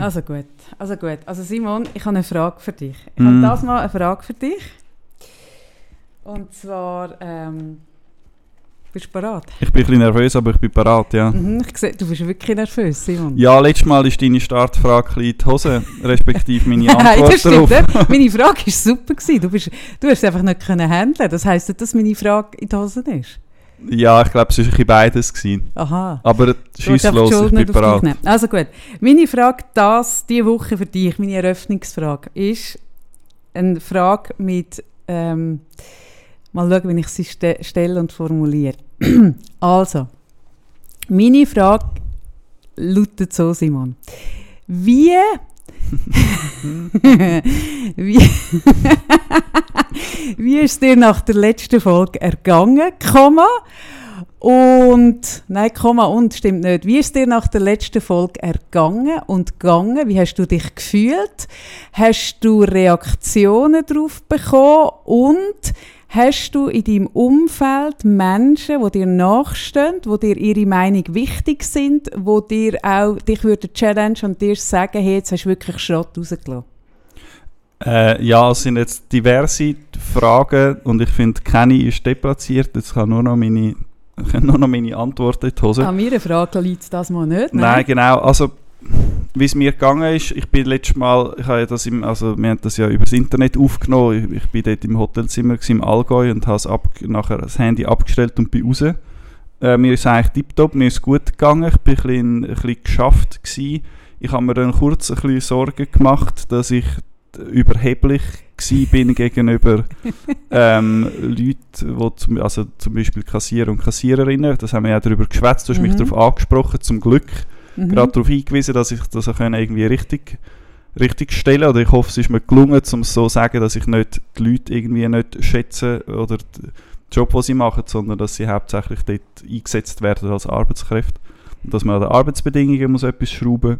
Also gut, also gut. Also Simon, ich habe eine Frage für dich. Ich mm. habe das mal eine Frage für dich. Und zwar, ähm, bist du bereit? Ich bin ein bisschen nervös, aber ich bin bereit, ja. Mhm, ich sehe, du bist wirklich nervös, Simon. Ja, letztes Mal ist deine Startfrage in die Hose, respektive meine Antwort Nein, das stimmt darauf. Meine Frage war super. Gewesen. Du, bist, du hast es einfach nicht können handeln Das heisst nicht, dass meine Frage in die Hose ist? Ja, ich glaube, es war ein beides. Gewesen. Aha. Aber schieß los, ich bin bereit. Also gut, meine Frage das, diese Woche für dich, meine Eröffnungsfrage, ist eine Frage mit... Ähm, mal schauen, wie ich sie ste stelle und formuliere. also, meine Frage lautet so, Simon. Wie wie, wie ist dir nach der letzten Folge ergangen, Komma? Und, nein, Komma und stimmt nicht. Wie ist dir nach der letzten Folge ergangen und gegangen? Wie hast du dich gefühlt? Hast du Reaktionen darauf bekommen? Und Hast du in deinem Umfeld Menschen, die dir nachstehen, die dir ihre Meinung wichtig sind, die dir auch dich würden challenge und dir sagen, hey, jetzt hast du wirklich Schrott rausgelassen? Äh, ja, es sind jetzt diverse Fragen und ich finde, keine ist deplatziert. Jetzt kann nur noch meine, nur noch meine Antwort in die Hose. An meiner Frage liegt das mal nicht. Nein, nein genau. Also wie es mir gegangen ist, ich bin letztes Mal, ich habe das im, also wir haben das ja übers Internet aufgenommen, ich, ich bin dort im Hotelzimmer im Allgäu und habe ab, nachher das Handy abgestellt und bin raus. Äh, mir ist eigentlich tiptop, mir ist gut gegangen, ich bin ein bisschen, ein bisschen geschafft gewesen. Ich habe mir dann kurz ein bisschen Sorgen gemacht, dass ich überheblich bin gegenüber ähm, Leuten, wo zum, also zum Beispiel Kassierer und Kassiererinnen, das haben wir ja darüber geschwätzt, du hast mhm. mich darauf angesprochen, zum Glück mhm. gerade darauf hingewiesen, dass ich das auch irgendwie richtig, richtig stellen Oder ich hoffe, es ist mir gelungen, um so zu sagen, dass ich nicht die Leute irgendwie nicht schätze oder den Job, den sie machen, sondern dass sie hauptsächlich dort eingesetzt werden als Arbeitskräfte. Und dass man an den Arbeitsbedingungen muss etwas schrauben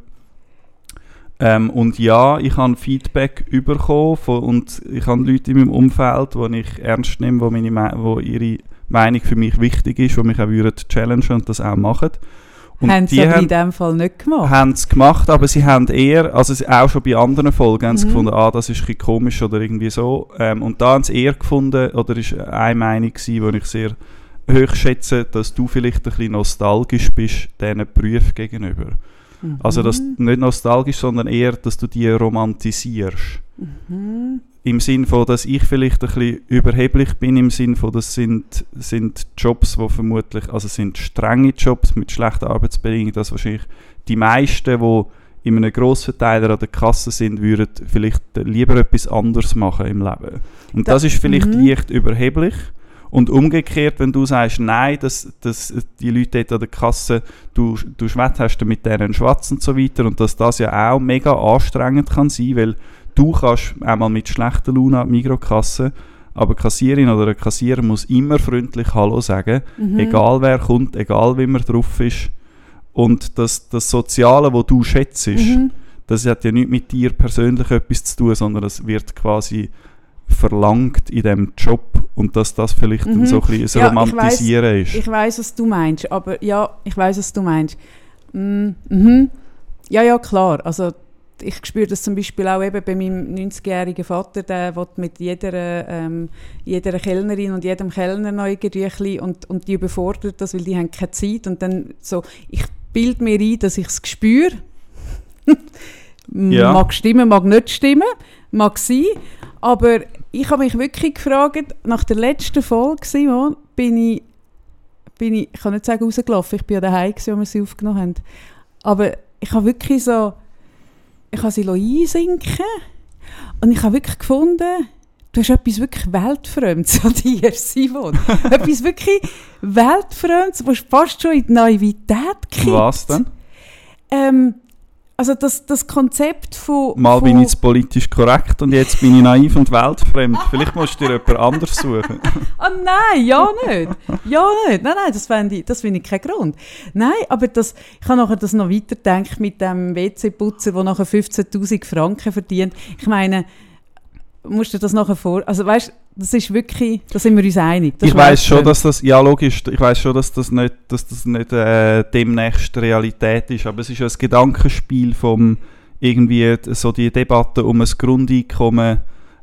ähm, und ja, ich habe Feedback bekommen und ich habe Leute in meinem Umfeld, die ich ernst nehme, wo, meine, wo ihre Meinung für mich wichtig ist, die mich auch würden challengen und das auch machen. Und haben sie aber in dem Fall nicht gemacht? Haben es gemacht, aber sie haben eher, also auch schon bei anderen Folgen, haben sie mhm. gefunden, ah, das ist ein komisch oder irgendwie so. Ähm, und da haben sie eher gefunden, oder ist eine Meinung gewesen, die ich sehr hoch schätze, dass du vielleicht ein bisschen nostalgisch bist diesen Berufen gegenüber. Mhm. Also dass nicht nostalgisch, sondern eher, dass du die romantisierst. Mhm im Sinn von, dass ich vielleicht ein bisschen überheblich bin, im Sinn von, das sind, sind Jobs, die vermutlich, also sind strenge Jobs mit schlechten Arbeitsbedingungen, dass wahrscheinlich die meisten, die in einem Grossverteiler an der Kasse sind, würden vielleicht lieber etwas anderes machen im Leben. Und das, das ist vielleicht -hmm. leicht überheblich. Und umgekehrt, wenn du sagst, nein, dass, dass die Leute dort an der Kasse, du, du hast mit denen Schwatz und so weiter und dass das ja auch mega anstrengend kann sein, weil du kannst einmal mit schlechter Laune an die Mikrokasse, aber Kassierin oder ein Kassierer muss immer freundlich Hallo sagen, mhm. egal wer kommt, egal wie man drauf ist. Und das, das Soziale, das du schätzt, mhm. das hat ja nicht mit dir persönlich etwas zu tun, sondern es wird quasi verlangt in diesem Job und dass das vielleicht mhm. so ein bisschen das ja, Romantisieren ich weiss, ist. Ich weiß, was du meinst, aber ja, ich weiß, was du meinst. Mm, mhm. Ja, ja, klar. Also ich spüre das zum Beispiel auch eben bei meinem 90-jährigen Vater, der will mit jeder, ähm, jeder Kellnerin und jedem Kellner noch irgendwie und, und die überfordert das, weil die haben keine Zeit und dann so, ich bilde mir ein, dass ich es spüre. ja. Mag stimmen, mag nicht stimmen, mag sein, aber ich habe mich wirklich gefragt, nach der letzten Folge, Simon, bin ich, bin ich, ich kann nicht sagen rausgelaufen, ich bin ja daheim, als wir sie aufgenommen haben, aber ich habe wirklich so ich habe sie einsinken und ich habe wirklich gefunden, du hast etwas wirklich Weltfremdes an dir, Simon. etwas wirklich Weltfremdes, was fast schon in die Naivität kippt. Was denn? Ähm, also das, das Konzept von... Mal von bin ich politisch korrekt und jetzt bin ich naiv und weltfremd. Vielleicht musst du dir jemand anders suchen. Oh nein, ja nicht. Ja nicht. Nein, nein, das finde ich, find ich keinen Grund. Nein, aber das, ich habe nachher das noch weitergedacht mit dem WC-Putzer, der nachher 15'000 Franken verdient. Ich meine, musst du das nachher vor... Also weißt das ist wirklich, da sind wir uns einig. Das ich weiß schon, dass das, ja logisch, ich weiß schon, dass das nicht, dass das nicht äh, demnächst Realität ist, aber es ist ja ein Gedankenspiel vom irgendwie so die Debatte um ein Grundeinkommen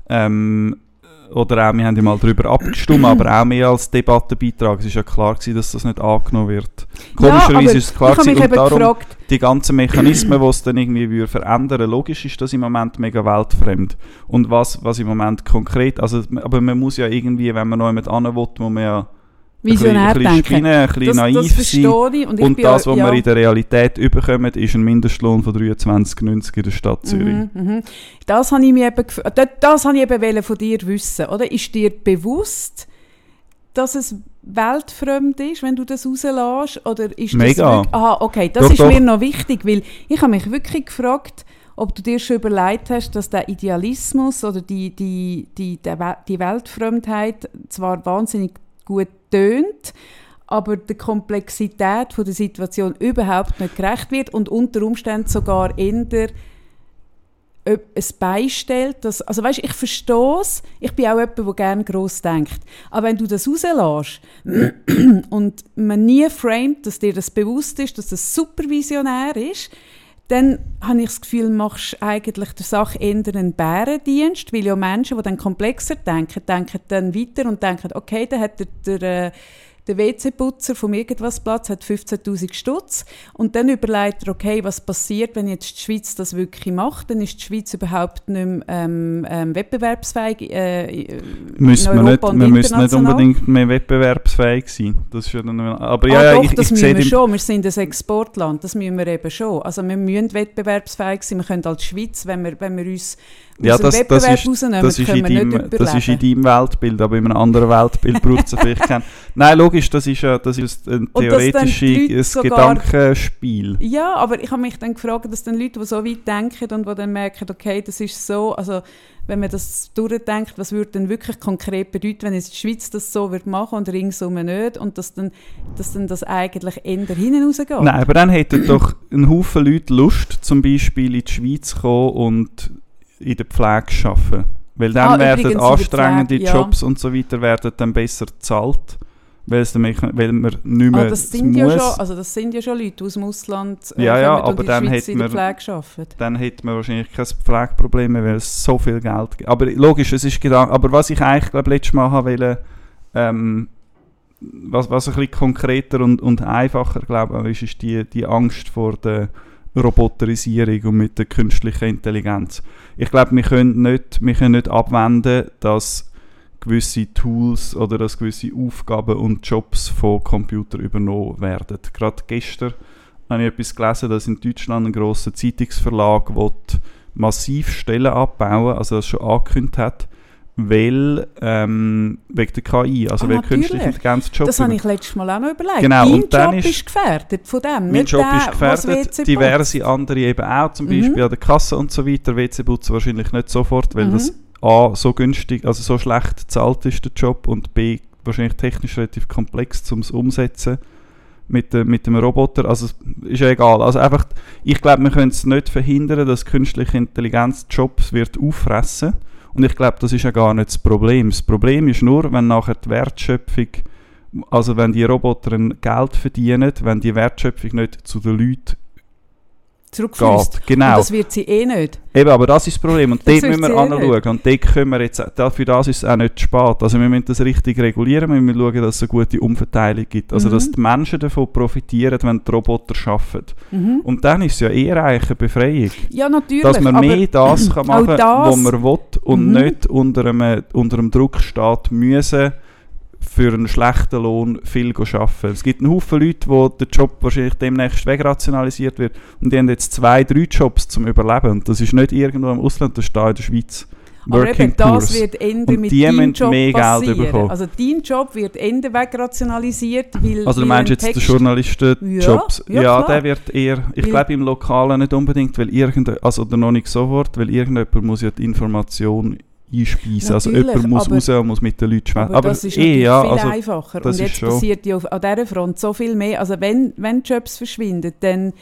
ähm, oder auch, wir haben ja mal darüber abgestimmt, aber auch mehr als Debattenbeitrag. Es ist ja klar gewesen, dass das nicht angenommen wird. Komischerweise ja, ist es klar gewesen, und darum gefragt. die ganzen Mechanismen, die es dann irgendwie würde verändern logisch ist das im Moment mega weltfremd. Und was, was im Moment konkret, also, aber man muss ja irgendwie, wenn man noch jemand an will, muss man ja Visionär ein bisschen, denken. ein bisschen das, naiv das sein. Und, und das, was ja. wir in der Realität überkommen, ist ein Mindestlohn von 23,90 in der Stadt Zürich. Mhm, mh. Das habe ich mir eben, das, das habe ich eben von dir wissen, oder? Ist dir bewusst, dass es weltfremd ist, wenn du das rauslässt? Oder ist Mega. Das aha, okay, das doch, ist doch. mir noch wichtig, weil ich habe mich wirklich gefragt, ob du dir schon überlegt hast, dass der Idealismus oder die, die, die, die Weltfremdheit zwar wahnsinnig gut tönt, aber der Komplexität von der Situation überhaupt nicht gerecht wird und unter Umständen sogar in der es beistellt. Dass, also weißt, ich verstehe es, ich bin auch jemand, der gerne gross denkt. Aber wenn du das rauslässt und man nie framet, dass dir das bewusst ist, dass das supervisionär ist, dann habe ich das Gefühl, machst du eigentlich der Sache eher einen Bärendienst, weil ja Menschen, die dann komplexer denken, denken dann weiter und denken, okay, dann hat der, der äh, der WC-Putzer vom Irgendwasplatz hat 15'000 Stutz und dann überlegt er, okay, was passiert, wenn jetzt die Schweiz das wirklich macht, dann ist die Schweiz überhaupt nicht mehr ähm, ähm, wettbewerbsfähig äh, müssen wir nicht, wir müssen nicht unbedingt mehr wettbewerbsfähig sein. Das ist ja dann, aber ja, ah, doch, ich, das ich müssen wir schon, wir sind ein Exportland, das müssen wir eben schon. Also wir müssen wettbewerbsfähig sein, wir können als Schweiz, wenn wir, wenn wir uns ja, das, das, ist, das, ist in deinem, das ist in deinem Weltbild, aber in einem anderen Weltbild braucht es vielleicht keinen. Nein, logisch, das ist, ja, das ist ein theoretisches Gedankenspiel. Ja, aber ich habe mich dann gefragt, dass dann Leute, die so weit denken und die dann merken, okay, das ist so, also wenn man das durchdenkt, was würde denn wirklich konkret bedeuten, wenn jetzt die Schweiz das so wird machen und ringsum nicht und dass dann, dass dann das eigentlich eher hinten rausgeht? Nein, aber dann hätten doch ein Haufen Leute Lust, zum Beispiel in die Schweiz zu kommen und in der Pflege arbeiten. Weil dann ah, werden anstrengende Pflege, Jobs ja. und so weiter werden dann besser bezahlt. Weil, es dann, weil man nicht mehr ah, das sind ja schon, also das sind ja schon Leute aus dem Ausland, äh, ja, ja, aber dann hätte man, dann hätte man wahrscheinlich kein Pflegeproblem mehr, weil es so viel Geld gibt. Aber logisch, es ist Gedanke. Aber was ich eigentlich glaube letztes Mal haben wollte, ähm, was, was ein bisschen konkreter und, und einfacher glaube ich, ist, ist die, die Angst vor der Roboterisierung und mit der künstlichen Intelligenz. Ich glaube, wir können nicht, wir können nicht abwenden, dass gewisse Tools oder dass gewisse Aufgaben und Jobs von Computern übernommen werden. Gerade gestern habe ich etwas gelesen, dass in Deutschland ein grosser Zeitungsverlag massiv Stellen abbauen also das schon angekündigt hat weil ähm, wegen der KI, also oh, weil künstliche Intelligenz Job Das habe ich letztes Mal auch noch überlegt. Genau, Dein und dann Job ist, gefährdet von dem, Mein Job der, ist gefährdet, diverse andere eben auch, zum Beispiel mhm. an der Kasse und so weiter. WC-Putzen wahrscheinlich nicht sofort, weil mhm. das A, so günstig, also so schlecht bezahlt ist der Job und B, wahrscheinlich technisch relativ komplex um es umsetzen mit, de, mit dem Roboter. Also ist ja egal. Also einfach, ich glaube, wir können es nicht verhindern, dass künstliche Intelligenz Jobs wird auffressen wird und ich glaube, das ist ja gar nicht das Problem. Das Problem ist nur, wenn nachher die Wertschöpfung, also wenn die Roboter Geld verdienen, wenn die Wertschöpfung nicht zu den Leuten zurückfließt. Genau. Und das wird sie eh nicht. Eben, aber das ist das Problem. Und dort müssen wir eh anschauen. Und dort können wir jetzt, für das ist es auch nicht spät. Also wir müssen das richtig regulieren. Wir müssen schauen, dass es eine gute Umverteilung gibt. Also mhm. dass die Menschen davon profitieren, wenn die Roboter arbeiten. Mhm. Und dann ist es ja eher eigentlich eine Befreiung. Ja, natürlich. Dass man mehr das kann machen kann, was man will und mhm. nicht unter einem, unter einem Druck steht müssen, für einen schlechten Lohn viel arbeiten. Es gibt einen Haufen Leute, wo der Job wahrscheinlich demnächst wegrationalisiert wird und die haben jetzt zwei, drei Jobs zum Überleben und das ist nicht irgendwo im Ausland, das ist da in der Schweiz. Aber eben das wird Ende mit deinem Job mehr passieren. Geld bekommen. Also dein Job wird Ende wegrationalisiert, weil Also du meinst jetzt den Journalistenjobs? Ja, ja, ja der wird eher, ich glaube im Lokalen nicht unbedingt, weil irgend, also noch nicht sofort, weil irgendjemand muss ja die Information einspeisen. Also jemand muss raus und muss mit den Leuten sprechen. Aber, aber, das ist eh, ja, viel also, einfacher. Und jetzt passiert ja an dieser Front so viel mehr. Also wenn, wenn Jobs verschwinden, dann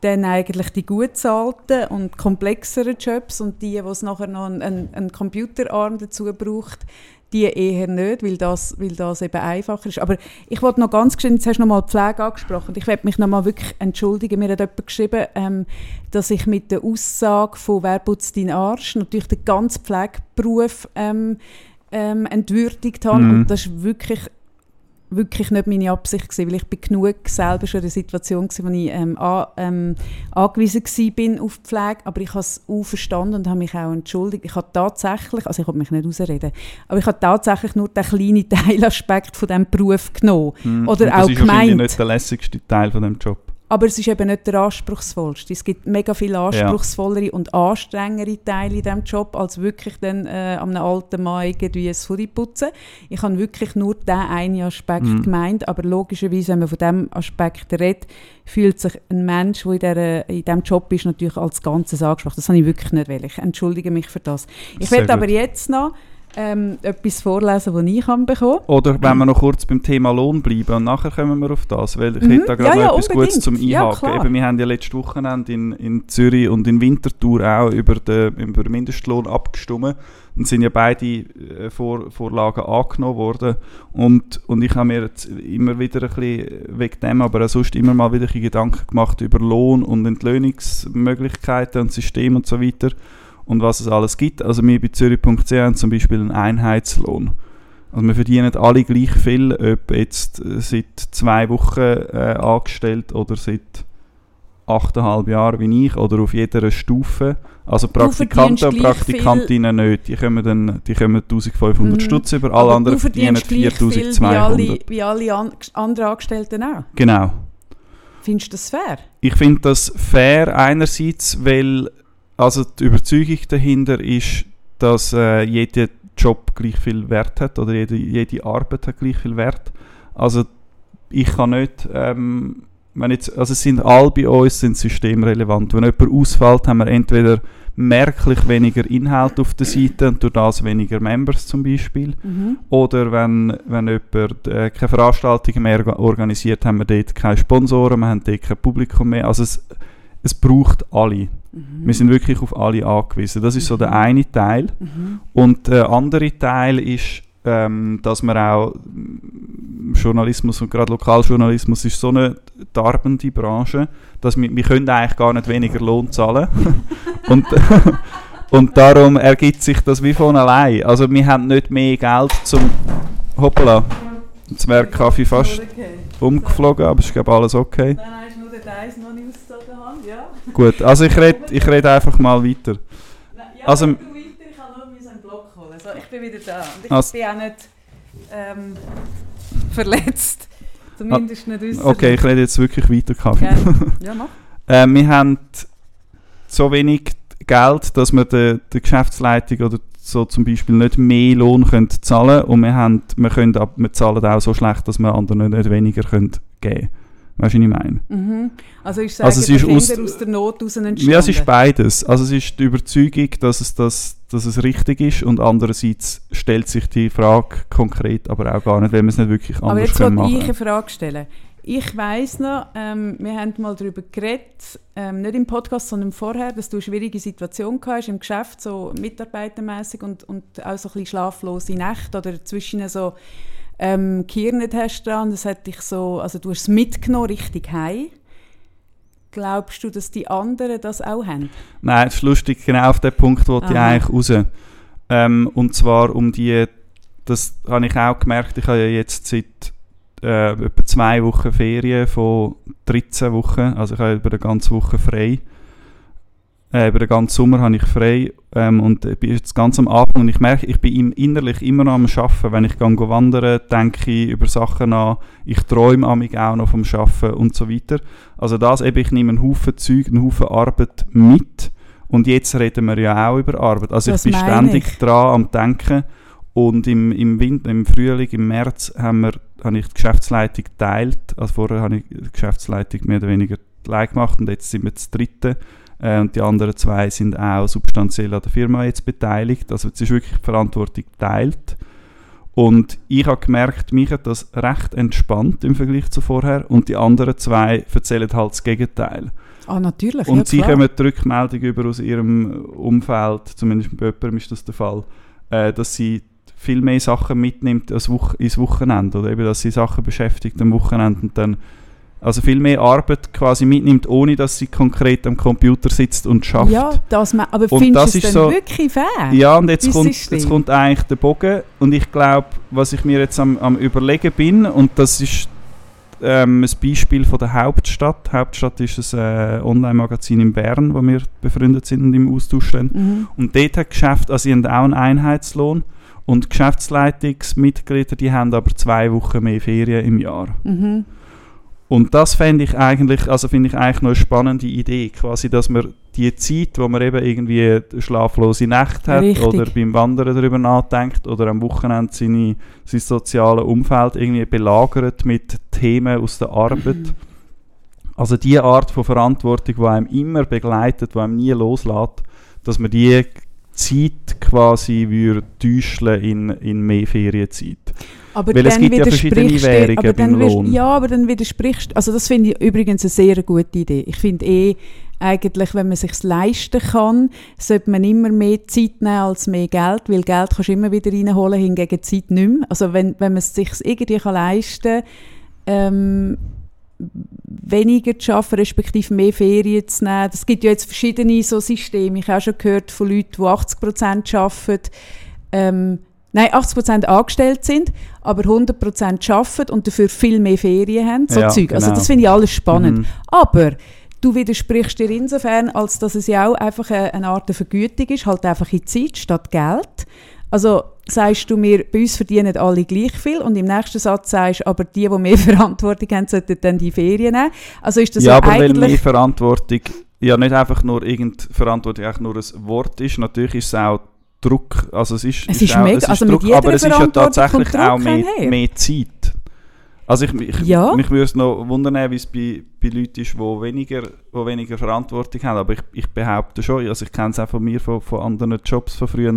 dann eigentlich die gut zahlten und komplexeren Jobs und die, wo es nachher noch einen, einen Computerarm dazu braucht, die eher nicht, weil das, weil das eben einfacher ist. Aber ich wollte noch ganz geschwind, jetzt hast du noch mal die Pflege angesprochen, ich werde mich noch mal wirklich entschuldigen, mir hat jemand geschrieben, ähm, dass ich mit der Aussage von «Wer putzt deinen Arsch?» natürlich den ganzen Pflegeberuf ähm, ähm, entwürdigt habe mhm. und das ist wirklich wirklich nicht meine Absicht gewesen, weil ich bin genug selber schon in der Situation war, wo ich ähm, an, ähm, angewiesen bin auf die Pflege, aber ich habe es auch verstanden und habe mich auch entschuldigt. Ich habe tatsächlich, also ich habe mich nicht ausreden, aber ich habe tatsächlich nur den kleinen Teilaspekt von diesem Beruf genommen. Mm, oder auch gemeint. Das ist nicht der lässigste Teil von dem Job. Aber es ist eben nicht der anspruchsvollste. Es gibt mega viel anspruchsvollere ja. und anstrengere Teile in diesem Job, als wirklich dann äh, an einem alten Mann irgendwie ein Hoodie putzen. Ich habe wirklich nur diesen einen Aspekt mhm. gemeint, aber logischerweise, wenn man von diesem Aspekt redet, fühlt sich ein Mensch, der in, diesem Job ist, natürlich als Ganzes angesprochen. Das habe ich wirklich nicht will. Ich entschuldige mich für das. Ich werde aber jetzt noch ähm, etwas vorlesen, das ich bekommen habe. Oder wenn wir noch kurz beim Thema Lohn bleiben und nachher kommen wir auf das, weil ich mhm. hätte da gerade ja, noch ja, etwas Gutes zum Einhaken. Ja, Eben, wir haben ja letztes Wochenende in, in Zürich und in Winterthur auch über den, über den Mindestlohn abgestimmt und sind ja beide äh, Vor, Vorlagen angenommen worden und, und ich habe mir jetzt immer wieder ein bisschen wegen dem, aber auch sonst immer mal wieder Gedanken gemacht über Lohn und Entlöhnungsmöglichkeiten und System und so weiter und was es alles gibt. Also wir bei Zürich.ch haben zum Beispiel einen Einheitslohn. Also wir verdienen alle gleich viel, ob jetzt äh, seit zwei Wochen äh, angestellt oder seit achteinhalb Jahren wie ich oder auf jeder Stufe. Also Praktikanten und Praktikantinnen nicht. Die kommen, dann, die kommen 1500 mm. Stutz über, alle anderen verdienen 4200. Wie alle, wie alle an, anderen Angestellten auch? Genau. Findest du das fair? Ich finde das fair einerseits, weil also die Überzeugung dahinter ist, dass äh, jeder Job gleich viel Wert hat oder jede, jede Arbeit hat gleich viel Wert. Also ich kann nicht, ähm, wenn jetzt, also es sind alle bei uns sind systemrelevant. Wenn jemand ausfällt, haben wir entweder merklich weniger Inhalt auf der Seite und durch das weniger Members zum Beispiel. Mhm. Oder wenn, wenn jemand äh, keine Veranstaltungen mehr organisiert, haben wir dort keine Sponsoren, wir haben dort kein Publikum mehr. Also es, es braucht alle. Mhm. Wir sind wirklich auf alle angewiesen. Das ist so der mhm. eine Teil. Mhm. Und der andere Teil ist, ähm, dass man auch Journalismus und gerade Lokaljournalismus ist so eine darbende Branche, dass wir, wir können eigentlich gar nicht weniger Lohn zahlen. und, und darum ergibt sich das wie von allein. Also wir haben nicht mehr Geld zum... Hoppala, jetzt wäre Kaffee fast umgeflogen, aber ist glaube alles okay. Nein, nein, ist nur der Eis noch nicht ausgezogen haben, ja. Gut, also ich rede ich red einfach mal weiter. Ja, also, du weiter, ich kann nur einen Block holen. So, ich bin wieder da und ich also, bin auch nicht ähm, verletzt. Zumindest nicht äußerlich. Okay, ich rede jetzt wirklich weiter, Kaffee. Ja, ja mach. äh, wir haben so wenig Geld, dass wir der, der Geschäftsleitung oder so zum Beispiel nicht mehr Lohn können zahlen und wir, haben, wir, können, wir zahlen auch so schlecht, dass wir anderen nicht weniger können geben können. Weißt du, was ich meine? Mhm. Also ich sage, also es ist aus, aus, der Not aus entstanden? Ja, es ist beides. Also es ist die Überzeugung, dass es, das, dass es richtig ist und andererseits stellt sich die Frage konkret aber auch gar nicht, wenn man es nicht wirklich anders aber jetzt machen Aber ich eine Frage stellen. Ich weiss noch, ähm, wir haben mal darüber geredet, ähm, nicht im Podcast, sondern vorher, dass du eine schwierige Situation hast im Geschäft, so mitarbeitermäßig und, und auch so ein bisschen schlaflose Nächte oder zwischen so ähm, Kirnet hast dran, das hat dich so, also du hast es mitgenommen richtig heim. Glaubst du, dass die anderen das auch haben? Nein, das ist lustig, genau auf den Punkt wollte ich eigentlich raus. Ähm, und zwar um die, das habe ich auch gemerkt, ich habe ja jetzt seit äh, etwa zwei Wochen Ferien von 13 Wochen, also ich habe über eine ganze Woche frei äh, über den ganzen Sommer habe ich frei ähm, und bin jetzt ganz am Anfang und ich merke, ich bin innerlich immer noch am Arbeiten. Wenn ich gehe wandern, denke ich über Sachen an, ich träume auch noch vom Arbeiten und so weiter. Also das eben, ich nehme einen Haufen Zeug, einen Haufen Arbeit mit und jetzt reden wir ja auch über Arbeit. Also das ich bin ständig ich. dran am Denken und im, im, Winter, im Frühling, im März haben wir, habe ich die Geschäftsleitung geteilt. Also vorher habe ich die Geschäftsleitung mehr oder weniger gleich gemacht und jetzt sind wir das dritte äh, und die anderen zwei sind auch substanziell an der Firma jetzt beteiligt. Also es ist wirklich die Verantwortung geteilt. Und ich habe gemerkt, mich hat das recht entspannt im Vergleich zu vorher. Und die anderen zwei erzählen halt das Gegenteil. Ah, natürlich. Und ja, sie klar. kommen die Rückmeldung über aus ihrem Umfeld, zumindest bei jemandem ist das der Fall, äh, dass sie viel mehr Sachen mitnimmt als Woche, ins Wochenende oder eben, dass sie Sachen beschäftigt am Wochenende und dann also viel mehr Arbeit quasi mitnimmt, ohne dass sie konkret am Computer sitzt und schafft. Ja, das, ma- aber Und findest das du es so- wirklich fair? Ja, und jetzt kommt, jetzt kommt eigentlich der Bogen und ich glaube, was ich mir jetzt am, am überlegen bin, und das ist ähm, ein Beispiel von der Hauptstadt. Hauptstadt ist ein äh, Online-Magazin in Bern, wo wir befreundet sind und im Austausch stehen. Mhm. Und dort hat Geschäft, also sie haben auch einen Einheitslohn und Geschäftsleitungsmitglieder, die haben aber zwei Wochen mehr Ferien im Jahr. Mhm. Und das fände ich eigentlich, also finde ich eigentlich noch eine spannende Idee, quasi, dass man die Zeit, wo man eben irgendwie eine schlaflose Nacht hat Richtig. oder beim Wandern darüber nachdenkt oder am Wochenende seine, sein soziales Umfeld irgendwie belagert mit Themen aus der Arbeit. Also die Art von Verantwortung, die einem immer begleitet, die einem nie loslässt, dass man die Zeit quasi würde täuscheln in, in mehr Ferienzeit. Aber Weil es dann gibt ja verschiedene Währungen aber dann beim wirst- Lohn. Ja, aber dann widersprichst Also das finde ich übrigens eine sehr gute Idee. Ich finde eh, eigentlich, wenn man es leisten kann, sollte man immer mehr Zeit nehmen als mehr Geld, weil Geld kannst du immer wieder reinholen, hingegen Zeit nicht mehr. Also wenn, wenn man es sich irgendwie kann leisten kann, ähm, weniger zu arbeiten, respektive mehr Ferien zu nehmen. Es gibt ja jetzt verschiedene so Systeme. Ich habe auch schon gehört von Leuten, die 80% arbeiten, ähm, nein, 80% angestellt sind, aber 100% arbeiten und dafür viel mehr Ferien haben. So Ja, Zeug. Also genau. das finde ich alles spannend. Mhm. Aber du widersprichst dir insofern, als dass es ja auch einfach eine, eine Art Vergütung ist, halt einfach in Zeit statt Geld. Also sagst du mir, bei uns verdienen alle gleich viel und im nächsten Satz sagst aber die, die mehr Verantwortung haben, sollten dann die Ferien nehmen. Also ist das ja, ja, aber weil eigentlich... mehr Verantwortung ja nicht einfach nur irgend Verantwortung nur ein Wort ist, natürlich ist es auch Druck, also es ist, Es ist auch, mega- also mit Druck, aber es ist ja tatsächlich auch mehr, mehr Zeit. Also ich, ich, Ja. mich würde es noch wundern, wie es bei, bei Leuten ist, die weniger, wo weniger Verantwortung haben, aber ich, ich behaupte schon, also ich kenne es auch von mir, von, von anderen Jobs von früher,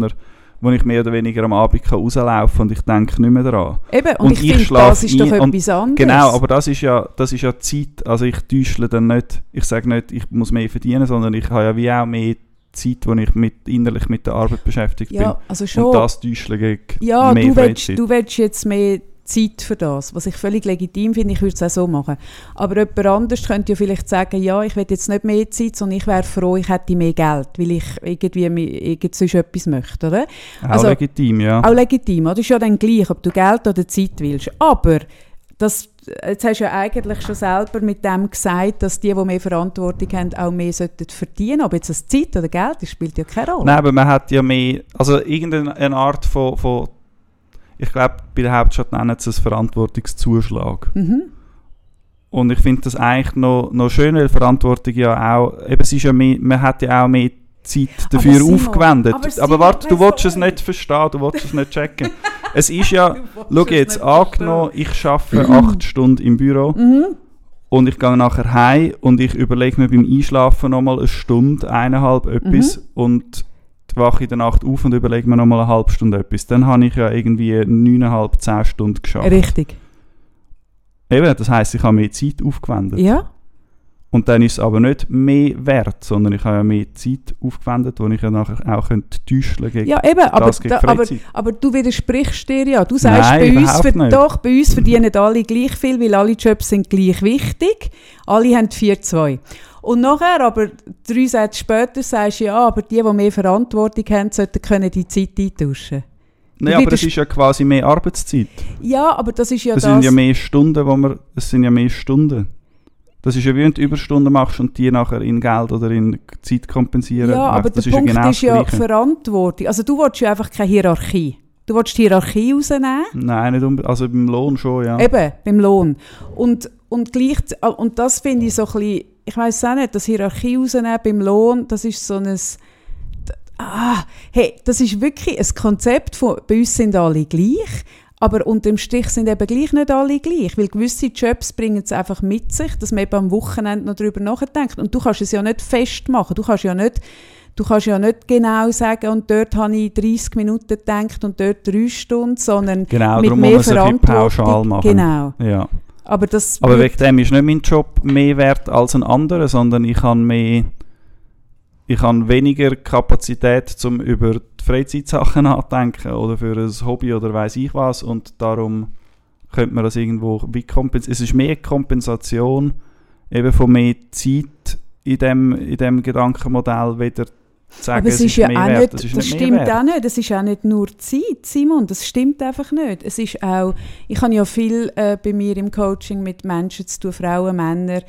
wo ich mehr oder weniger am Abend kann rauslaufen kann und ich denke nicht mehr daran. Eben, und, und ich, ich finde, schlafe das ist doch ein und- etwas anderes. Genau, aber das ist ja, das ist ja Zeit. Also ich täuschle dann nicht, ich sage nicht, ich muss mehr verdienen, sondern ich habe ja wie auch mehr Zeit, wo ich mit, innerlich mit der Arbeit beschäftigt ja, also bin. schon. Und das täuschle gegen Ja, mehr du willst, Freizeit. du willst jetzt mehr Zeit für das, was ich völlig legitim finde, ich würde es auch so machen. Aber jemand anders könnte ja vielleicht sagen, ja, ich will jetzt nicht mehr Zeit, sondern ich wäre froh, ich hätte mehr Geld, weil ich irgendwie mi- irgend sonst etwas möchte, oder? auch also- legitim, ja. Auch legitim, oder? Das ist ja dann gleich, ob du Geld oder Zeit willst. Aber das, jetzt hast du ja eigentlich schon selber mit dem gesagt, dass die, die mehr Verantwortung haben, auch mehr sollten verdienen. Ob jetzt das Zeit oder Geld ist, spielt ja keine Rolle. Nein, aber man hat ja mehr, also irgendeine eine Art von, von ich glaube, bei der Hauptstadt nennen sie es Verantwortungszuschlag. Mhm. Und ich finde das eigentlich noch, noch schön, weil Verantwortung ja auch, eben es ist ja mehr, man hat ja auch mehr Zeit dafür Simon, aufgewendet. aber Aber, warte, du willst es nicht verstehen, du willst es nicht checken. es ist ja, schau jetzt, angenommen, ich arbeite acht Stunden im Büro Mhm. und ich gehe nachher heim und ich überlege mir beim Einschlafen nochmal eine Stunde, eineinhalb etwas Mhm. und wache in der Nacht auf und überlege mir nochmal eine halbe Stunde etwas. Dann habe ich ja irgendwie neuneinhalb, zehn Stunden geschafft. Richtig. Eben, das heisst, ich habe mehr Zeit aufgewendet. Ja. Und dann ist es aber nicht mehr wert, sondern ich habe ja mehr Zeit aufgewendet, die ich ja nachher auch könnte täuscheln gegen Ja, eben, aber, das da, aber, aber du widersprichst dir ja. Du sagst, Nein, bei, uns nicht. doch, bei uns verdienen alle gleich viel, weil alle Jobs sind gleich wichtig. Alle haben 4-2. Und nachher, aber drei Sätze später, sagst du, ja, aber die, die mehr Verantwortung haben, sollten können die Zeit eintauschen. Nein, aber es ist ja quasi mehr Arbeitszeit. Ja, aber das ist ja Es das... sind ja mehr Stunden, wo man, es sind ja mehr Stunden. Das ist ja wie wenn du Überstunden machst und die nachher in Geld oder in Zeit kompensieren. Ja, aber das der ist Punkt ja genau ist ja Gleiche. Verantwortung. Also du willst ja einfach keine Hierarchie. Du willst die Hierarchie rausnehmen. Nein, nicht unbedingt. Also beim Lohn schon, ja. Eben, beim Lohn. Und, und, gleich, und das finde ich so ein bisschen, ich weiß auch nicht, das Hierarchie rausnehmen beim Lohn, das ist so ein, ah, hey, das ist wirklich ein Konzept von, bei uns sind alle gleich, aber unterm Strich sind eben gleich nicht alle gleich, weil gewisse Jobs bringen es einfach mit sich, dass man eben am Wochenende noch darüber nachdenkt. Und du kannst es ja nicht festmachen, du kannst ja nicht Du kannst ja nicht genau sagen, und dort habe ich 30 Minuten gedacht und dort 3 Stunden, sondern Genau, mit darum mehr muss man es pauschal machen. Genau. Ja. Aber das Aber wegen dem ist nicht mein Job mehr wert als ein anderer, sondern ich habe mehr, ich habe weniger Kapazität, um über die Freizeitsachen nachdenken oder für ein Hobby oder weiß ich was und darum könnte man das irgendwo wie kompensieren. Es ist mehr Kompensation eben von mehr Zeit in dem, in dem Gedankenmodell wieder zu sagen, Aber es es ist ja mehr auch wert. nicht, Das das, ist stimmt wert. auch nicht. Es ist auch nicht nur Zeit, Simon. Das stimmt einfach nicht. Es ist auch, ich habe ja viel äh, bei mir im Coaching mit Menschen zu tun, Frauen, Männer,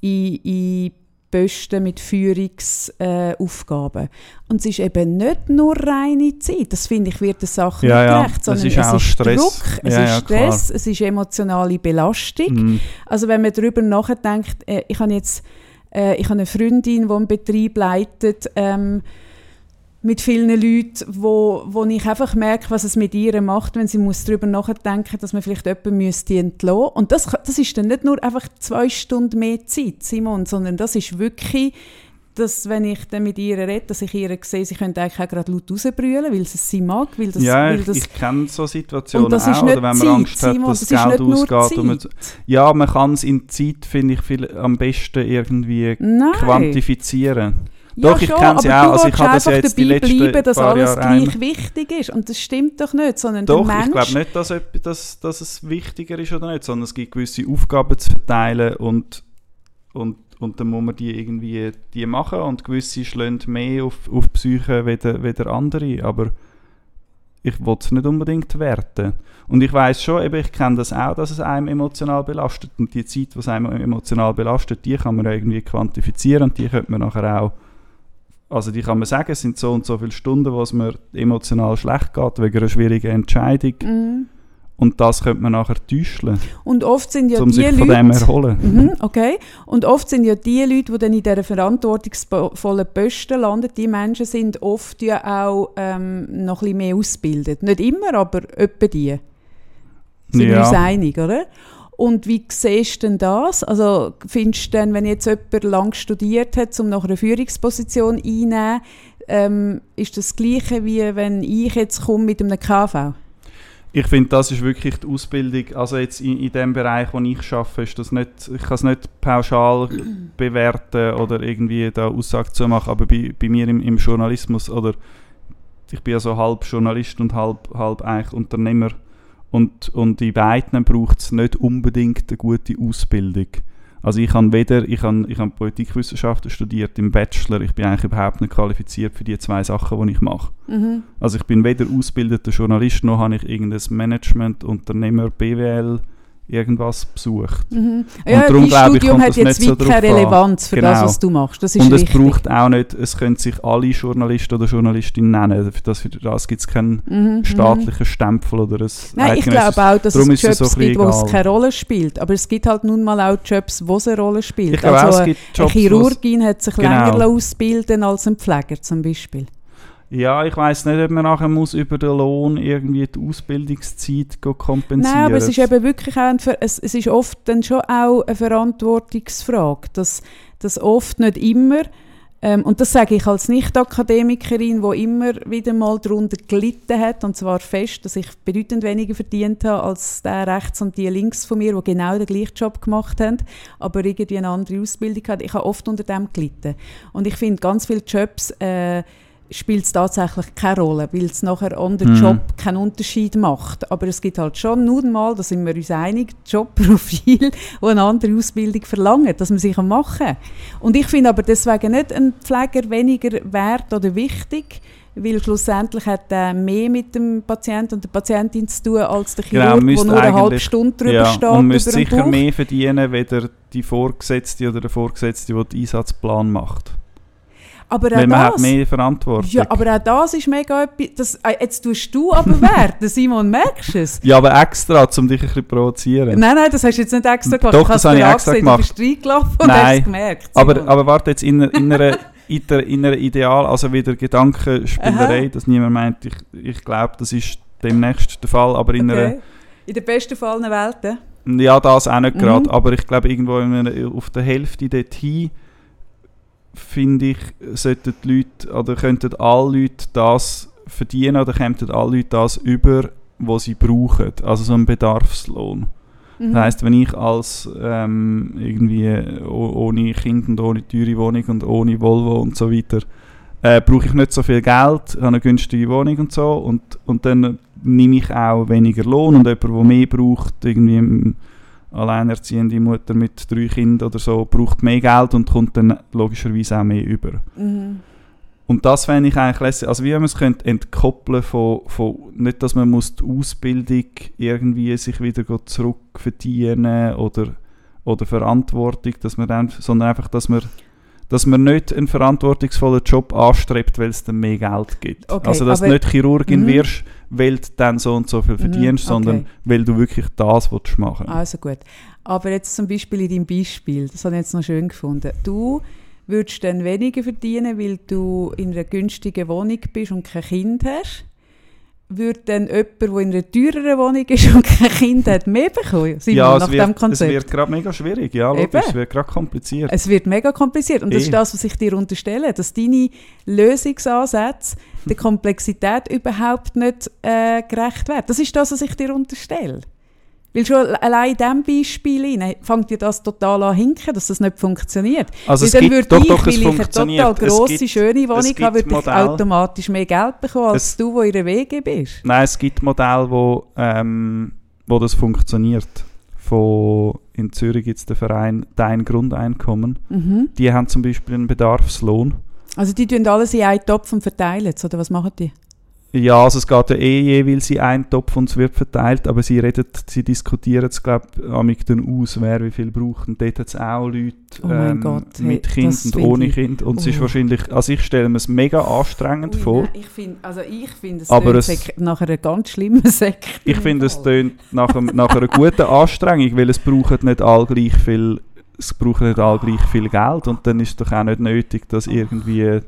in, in Posten mit Führungsaufgaben. Äh. Und es ist eben nicht nur reine Zeit. Das finde ich, wird der Sache Ja, nicht ja, gerecht, es sondern ist es auch ist Stress. Druck, es Ja, ist ja, Stress, es ist emotionale Belastung. Mhm. Also wenn man darüber nachdenkt, äh, ich habe jetzt äh, ich habe eine Freundin, die einen Betrieb leitet ähm, mit vielen Leuten, wo, wo ich einfach merke, was es mit ihr macht, wenn sie muss darüber nachdenken dass man vielleicht jemanden müsste entlassen Und das, das ist dann nicht nur einfach zwei Stunden mehr Zeit, Simon, sondern das ist wirklich dass wenn ich dann mit ihr rede, dass ich ihr sehe, sie könnte eigentlich auch gerade laut rausbrüllen, weil sie es sie mag, weil das, ja, weil ich, das ich kenne so Situationen auch, oder wenn man Zeit, Angst hat, Simon, dass das Geld ausgeht. Und man, ja, man kann es in Zeit, finde ich, viel, am besten irgendwie Nein. quantifizieren. Ja, Doch, ich kenne sie auch. Also ich habe das ja jetzt die dabei letzten bleiben, dass paar alles Jahre gleich einmal- wichtig ist. Und das stimmt doch nicht, sondern Doch, der ich Mensch... glaube nicht, dass, dass, dass es wichtiger ist oder nicht, sondern es gibt gewisse Aufgaben zu verteilen und, und, und dann muss man die irgendwie die machen und gewisse schlagen mehr auf, auf die Psyche wieder, wieder andere, aber ich will es nicht unbedingt werten. Und ich weiß schon, eben, ich kenne das auch, dass es einem emotional belastet und die Zeit, die es einem emotional belastet, die kann man ja irgendwie quantifizieren und die könnte man nachher auch also die kann man sagen, es sind so und so viele Stunden, wo es mir emotional schlecht geht, wegen einer schwierigen Entscheidung. Mhm. Und das könnte man nachher täuschen, Und oft sind ja um die sich Leute... von dem erholen. Mhm, okay. Und oft sind ja die Leute, die dann in dieser verantwortungsvollen Posten landen, die Menschen sind oft ja auch ähm, noch ein bisschen mehr ausgebildet. Nicht immer, aber etwa die. Sind wir Ja. uns einig, oder? Und wie siehst du denn das? Also findest du denn, wenn jetzt jemand lang studiert hat, um nach einer Führungsposition einzunehmen, ähm, ist das Gleiche, wie wenn ich jetzt komme mit einem KV? Ich finde, das ist wirklich die Ausbildung, also jetzt in, in dem Bereich, wo ich arbeite, ist das nicht, ich kann es nicht pauschal bewerten oder irgendwie da Aussage zu machen, aber bei, bei mir im, im Journalismus, oder ich bin ja so halb Journalist und halb, halb eigentlich Unternehmer und, und in beiden braucht es nicht unbedingt eine gute Ausbildung. Also ich habe weder, ich habe, ich habe Politikwissenschaften studiert im Bachelor, ich bin eigentlich überhaupt nicht qualifiziert für die zwei Sachen, die ich mache. Mhm. Also ich bin weder ausgebildeter Journalist, noch habe ich irgendein Management, Unternehmer, BWL, irgendwas besucht. Mhm. Ja, darum dein glaube ich, kommt hat das jetzt nicht so keine. Relevanz für das, Genau. was du machst. Das ist Und es richtig. braucht auch nicht, es können sich alle Journalisten oder Journalistinnen nennen. Für das, für das gibt es keinen Mhm, staatlichen Stempel oder ein Nein, ich glaube auch, dass Darum es Jobs so gibt, wo es keine Rolle spielt. Aber es gibt halt nun mal auch Jobs, wo es eine Rolle spielt. Ich glaube also auch, es eine- gibt Jobs, eine Chirurgin hat sich Genau. länger ausbilden als ein Pfleger zum Beispiel. Ja, ich weiß nicht, ob man nachher muss über den Lohn irgendwie die Ausbildungszeit kompensieren Nein, aber es ist eben wirklich auch es, es ist oft dann schon auch eine Verantwortungsfrage, dass, dass oft nicht immer ähm, und das sage ich als Nicht-Akademikerin, die immer wieder mal darunter gelitten hat, und zwar fest, dass ich bedeutend weniger verdient habe als der rechts und die links von mir, die genau den gleichen Job gemacht haben, aber irgendwie eine andere Ausbildung hatten. Ich habe oft unter dem gelitten. Und ich finde, ganz viele Jobs äh, spielt es tatsächlich keine Rolle, weil es nachher an den Mhm. Job keinen Unterschied macht. Aber es gibt halt schon nun mal, da sind wir uns einig, Jobprofil, die eine andere Ausbildung verlangen, dass man sich machen kann. Und ich finde aber deswegen nicht ein Pfleger weniger wert oder wichtig, weil schlussendlich hat er mehr mit dem Patienten und der Patientin zu tun als der Genau, Chirurg, der müsste nur eine halbe Stunde drüber ja, steht. und müsste sicher mehr verdienen, weder die Vorgesetzte oder der Vorgesetzte, der den Einsatzplan macht. Aber auch Weil man hat das- mehr Verantwortung. Ja, aber auch das ist mega etwas. Das, äh, jetzt tust du aber werten, Simon, merkst du es? Ja, aber extra, um dich ein bisschen provozieren. Nein, nein, das hast du jetzt nicht extra gemacht. Doch, Ich das habe ich extra angesehen, gemacht. Du bist reingelaufen und Nein, hast es gemerkt. Aber, Simon. aber warte, jetzt in, einer- in, einer, in, der, in einer Ideal, also wieder Gedankenspielerei, Aha. dass niemand meint, ich, ich glaube, das ist demnächst der Fall, aber in okay. In der besten Fall einer Welt. einer, ja, das auch nicht Mhm. gerade, aber ich glaube, irgendwo in einer, auf der Hälfte dorthin, finde ich, sollten die Leute, oder könnten alle Leute das verdienen, oder kämpfen alle Leute das über, was sie brauchen, also so ein Bedarfslohn. Mhm. Das heisst, wenn ich als ähm, irgendwie oh- ohne Kind und ohne teure Wohnung und ohne Volvo und so weiter äh, brauche ich nicht so viel Geld, habe eine günstige Wohnung und so und, und dann nehme ich auch weniger Lohn und jemand, der mehr braucht, irgendwie alleinerziehende Mutter mit drei Kindern oder so, braucht mehr Geld und kommt dann logischerweise auch mehr über. Mhm. Und das fände ich eigentlich lässig. Also wie man es könnte entkoppeln von, von, nicht, dass man muss die Ausbildung irgendwie sich wieder zurückverdienen oder, oder Verantwortung, dass man dann, sondern einfach, dass man dass man nicht einen verantwortungsvollen Job anstrebt, weil es dann mehr Geld gibt. Okay, also dass du nicht Chirurgin Mhm. wirst, weil du dann so und so viel verdienst, okay. sondern weil du wirklich das willst machen Also gut. Aber jetzt zum Beispiel in deinem Beispiel, das habe ich jetzt noch schön gefunden. Du würdest dann weniger verdienen, weil du in einer günstigen Wohnung bist und kein Kind hast. Würde dann jemand, der in einer teureren Wohnung ist und kein Kind hat, mehr bekommen? Simon, ja, nach es dem wird, es Konzept. wird gerade mega schwierig, ja, logisch, Eben. es wird gerade kompliziert. Es wird mega kompliziert. Und das Eh. ist das, was ich dir unterstelle, dass deine Lösungsansätze der Komplexität überhaupt nicht äh, gerecht werden. Das ist das, was ich dir unterstelle. Weil schon allein in diesem Beispiel fängt dir das total an hinken, dass das nicht funktioniert. Also Weil es dann gibt, würde doch, ich, doch, weil ich eine total grosse, gibt- schöne Wohnung habe, würde ich automatisch mehr Geld bekommen, als Es- du, der in der Wege bist. Nein, es gibt Modelle, wo, ähm, wo das funktioniert. Von, in Zürich gibt es den Verein Dein Grundeinkommen. Mhm. Die haben zum Beispiel einen Bedarfslohn. Also die tun alles in einen Topf und verteilen es, oder was machen die? Ja, also es geht ja eh jeweils in einen Topf und es wird verteilt, aber sie reden, sie diskutieren es, glaube ich, dann aus, wer wie viel braucht. Und dort hat es auch Leute Oh ähm, Gott, hey, mit Kind und ohne ich- Kind. Und es ist Oh. wahrscheinlich, also ich stelle mir es mega anstrengend Ui, vor. nein, ich finde, also ich finde, es Aber es- nach einer ganz schlimmen Sekte. Ich finde, es tönt nach, einem, nach einer guten Anstrengung, weil es brauchen nicht all gleich viel, es braucht nicht all gleich viel Geld und dann ist es doch auch nicht nötig, dass irgendwie,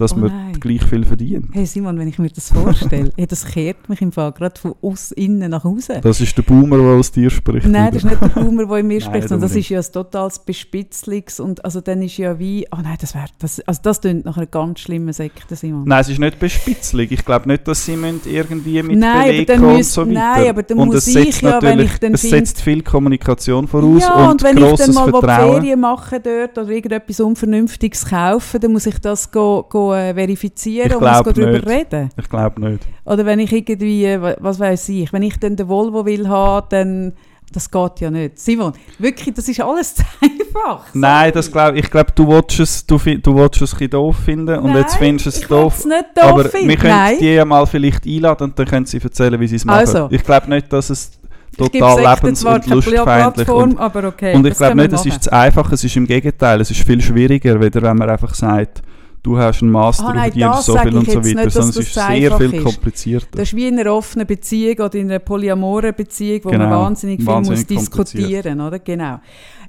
dass Oh man nein. gleich viel verdient. Hey Simon, wenn ich mir das vorstelle, hey, das kehrt mich im Fall gerade von aus innen nach außen. Das ist der Boomer, der aus dir spricht. Nein, das ist nicht der Boomer, der in mir Nein, spricht, nicht sondern das ist ja ein totales Bespitzlungs- und also dann ist ja wie, oh nein, das wäre, das, also das tönt nach einer ganz schlimmen Sekte, Simon. Nein, es ist nicht bespitzlig. Ich glaube nicht, dass sie irgendwie mit Nein, dann und so weiter. nein, aber dann und muss ich ja, wenn ich dann es find- setzt viel Kommunikation voraus ja, und, und, wenn ich dann mal. Ferien mache dort oder irgendetwas Unvernünftiges kaufen, dann muss ich das go, go, äh, verifizieren Ich und muss darüber nicht. reden. Ich glaube nicht. Oder wenn ich irgendwie, äh, wa- was weiß ich, wenn ich dann den Volvo will haben, dann das geht ja nicht. Simon, wirklich, das ist alles zu einfach. Nein, das glaub, ich glaube, du willst es, du, du willst es ein doof finden und Nein, jetzt findest du es doof. will's nicht doof aber finden. wir können die ja mal vielleicht einladen und dann können sie erzählen, wie sie es machen. Also. Ich glaube nicht, dass es total lebens- und lustfeindlich und, aber okay. und ich glaube nicht, es ist zu einfach, es ist im Gegenteil, es ist viel schwieriger, weder wenn man einfach sagt, du hast einen Master Ah, nein, verdienst das so viel und so weiter, nicht, sondern es ist sehr viel ist. komplizierter. Das ist wie in einer offenen Beziehung oder in einer polyamoren Beziehung, wo man Genau, wahnsinnig viel wahnsinnig muss diskutieren oder? Genau.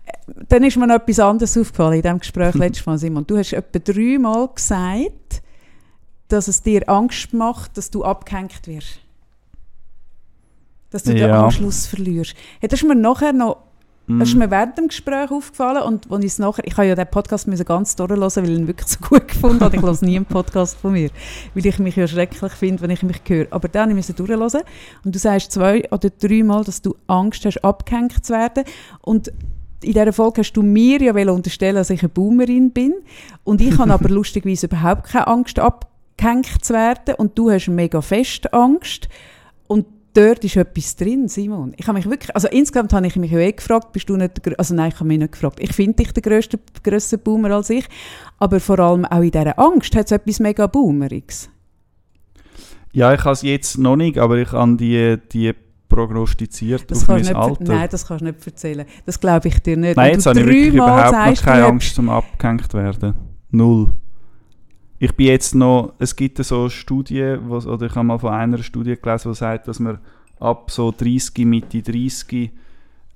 Äh, Dann ist mir noch etwas anderes aufgefallen in diesem Gespräch letztes Mal, Simon. Du hast etwa dreimal gesagt, dass es dir Angst macht, dass du abgehängt wirst. Dass du den Ja. Anschluss verlierst. Das ist mir nachher noch. Das ist mir während dem Gespräch aufgefallen und als ich nachher, ich habe ja den Podcast müssen ganz durchhören, weil ich ihn wirklich so gut gefunden habe. Ich höre nie einen Podcast von mir, weil ich mich ja schrecklich finde, wenn ich mich höre. Aber dann musste ich durchhören und du sagst zwei oder dreimal, dass du Angst hast, abgehängt zu werden. Und in dieser Folge hast du mir ja unterstellen, dass ich eine Boomerin bin. Und ich habe aber lustigerweise überhaupt keine Angst, abgehängt zu werden. Und du hast mega fest Angst. Und dort ist etwas drin, Simon. Ich habe mich wirklich, also insgesamt habe ich mich eh gefragt, bist du nicht der, also nein, ich habe mich nicht gefragt. Ich finde dich der grösste, grösste Boomer als ich, aber vor allem auch in dieser Angst hat es etwas mega Boomeriges. Ja, ich habe es jetzt noch nicht, aber ich habe die, die prognostiziert Das auf mein nicht, Alter. nein, das kannst du nicht erzählen. Das glaube ich dir nicht. Nein, jetzt habe ich wirklich überhaupt sagst, keine Angst zum abgehängt werden. Null. Ich bin jetzt noch, es gibt so Studien, wo, oder ich habe mal von einer Studie gelesen, die sagt, dass man ab so 30, Mitte 30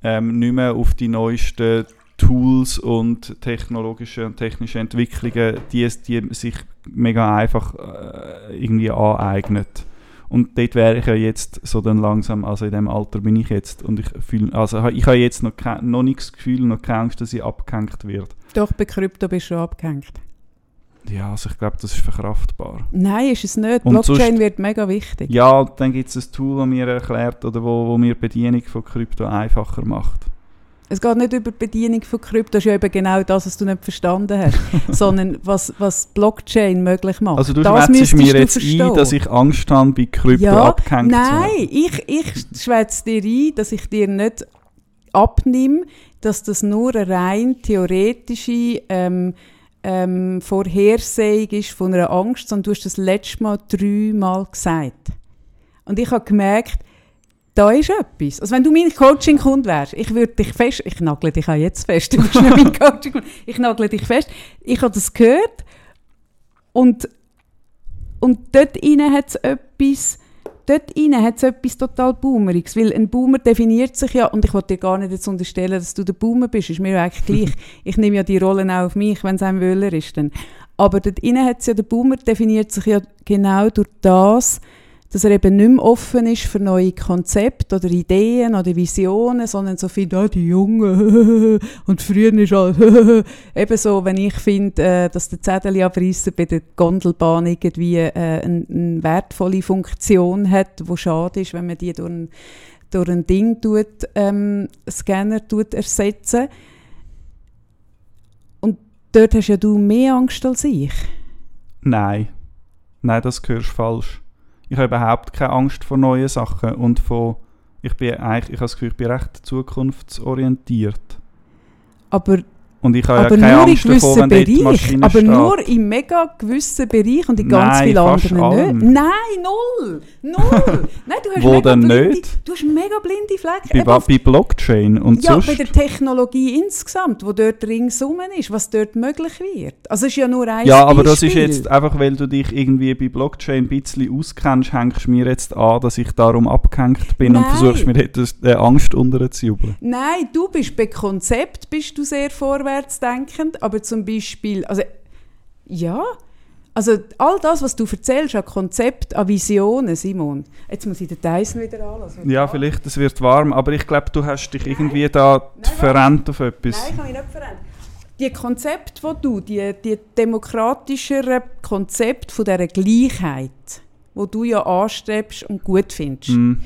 ähm, nicht mehr auf die neuesten Tools und technologische und technische Entwicklungen, die, die sich mega einfach äh, irgendwie aneignet. Und dort wäre ich ja jetzt so dann langsam, also in dem Alter bin ich jetzt und ich fühle, also ich habe jetzt noch, kein, noch nicht Gefühl, noch keine Angst, dass ich abgehängt werde. Doch, bei Krypto bist du schon abgehängt. Ja, also ich glaube, das ist verkraftbar. Nein, ist es nicht. Blockchain sonst- wird mega wichtig. Ja, dann gibt es ein Tool, das mir erklärt oder wo, wo mir die Bedienung von Krypto einfacher macht. Es geht nicht über die Bedienung von Krypto, das ist ja eben genau das, was du nicht verstanden hast, sondern was, was Blockchain möglich macht. Also du schwätzt mir jetzt ein, dass ich Angst habe, bei Krypto ja, abgehängt zu Nein, werden. ich, ich schwätze dir ein, dass ich dir nicht abnehme, dass das nur eine rein theoretische ähm, ähm, Vorhersehung ist von einer Angst, sondern du hast das letzte Mal dreimal gesagt. Und ich habe gemerkt, da ist etwas. Also wenn du mein Coaching-Kunde wärst, ich würde dich fest, ich nagle dich auch jetzt fest, du bist nicht mein coaching ich nagle dich fest. Ich habe das gehört und, und dort innen hat es etwas, dort innen hat es etwas total Boomeriges, weil ein Boomer definiert sich ja, und ich wollte dir gar nicht jetzt unterstellen, dass du der Boomer bist, ist mir eigentlich gleich. ich nehme ja die Rollen auch auf mich, wenn es ein Wöhler ist. Dann. Aber dort innen hat es ja, der Boomer definiert sich ja genau durch das, dass er eben nicht mehr offen ist für neue Konzepte oder Ideen oder Visionen, sondern so viel, ah, die Jungen und früher ist alles eben so, wenn ich finde, äh, dass der Zettel abreißen bei der Gondelbahn irgendwie äh, eine, eine wertvolle Funktion hat, wo schade ist, wenn man die durch ein, durch ein Ding tut, ähm, Scanner tut ersetzen. Und dort hast ja du mehr Angst als ich. Nein. Nein, das hörst falsch. Ich habe überhaupt keine Angst vor neuen Sachen und von, ich bin eigentlich, ich habe das Gefühl, ich bin recht zukunftsorientiert. Aber Und ich habe aber ja keine nur Angst in davor, gewissen wenn dort die. Maschine Aber steht. nur in mega gewissen Bereichen und in ganz Nein, vielen anderen allem. nicht. Nein, null! Null! Nein, du hast Wo mega denn blinde, nicht? Du hast mega blinde Flecken. bei, bei Blockchain und ja, sonst... bei der Technologie insgesamt, wo dort ringsum ist, was dort möglich wird. Also es ist ja nur ein Ja, aber das ist Beispiel. jetzt einfach, weil du dich irgendwie bei Blockchain ein bisschen auskennst, hängst du mir jetzt an, dass ich darum abgehängt bin und Nein. versuchst mir das- äh, Angst unterzujubeln. Nein, du bist bei Konzept bist du sehr vorwärtsdenkend, aber zum Beispiel, also ja, also all das, was du erzählst an Konzept, an Visionen, Simon. Jetzt muss ich den Tyson wieder anlassen. Ja, vielleicht, es wird warm, aber ich glaube, du hast dich irgendwie da Nein, verrennt auf etwas. Nein, ich kann mich nicht verändern. Die Konzepte, die du, die, die demokratischeren Konzepte von dieser Gleichheit, wo du ja anstrebst und gut findest, Hm.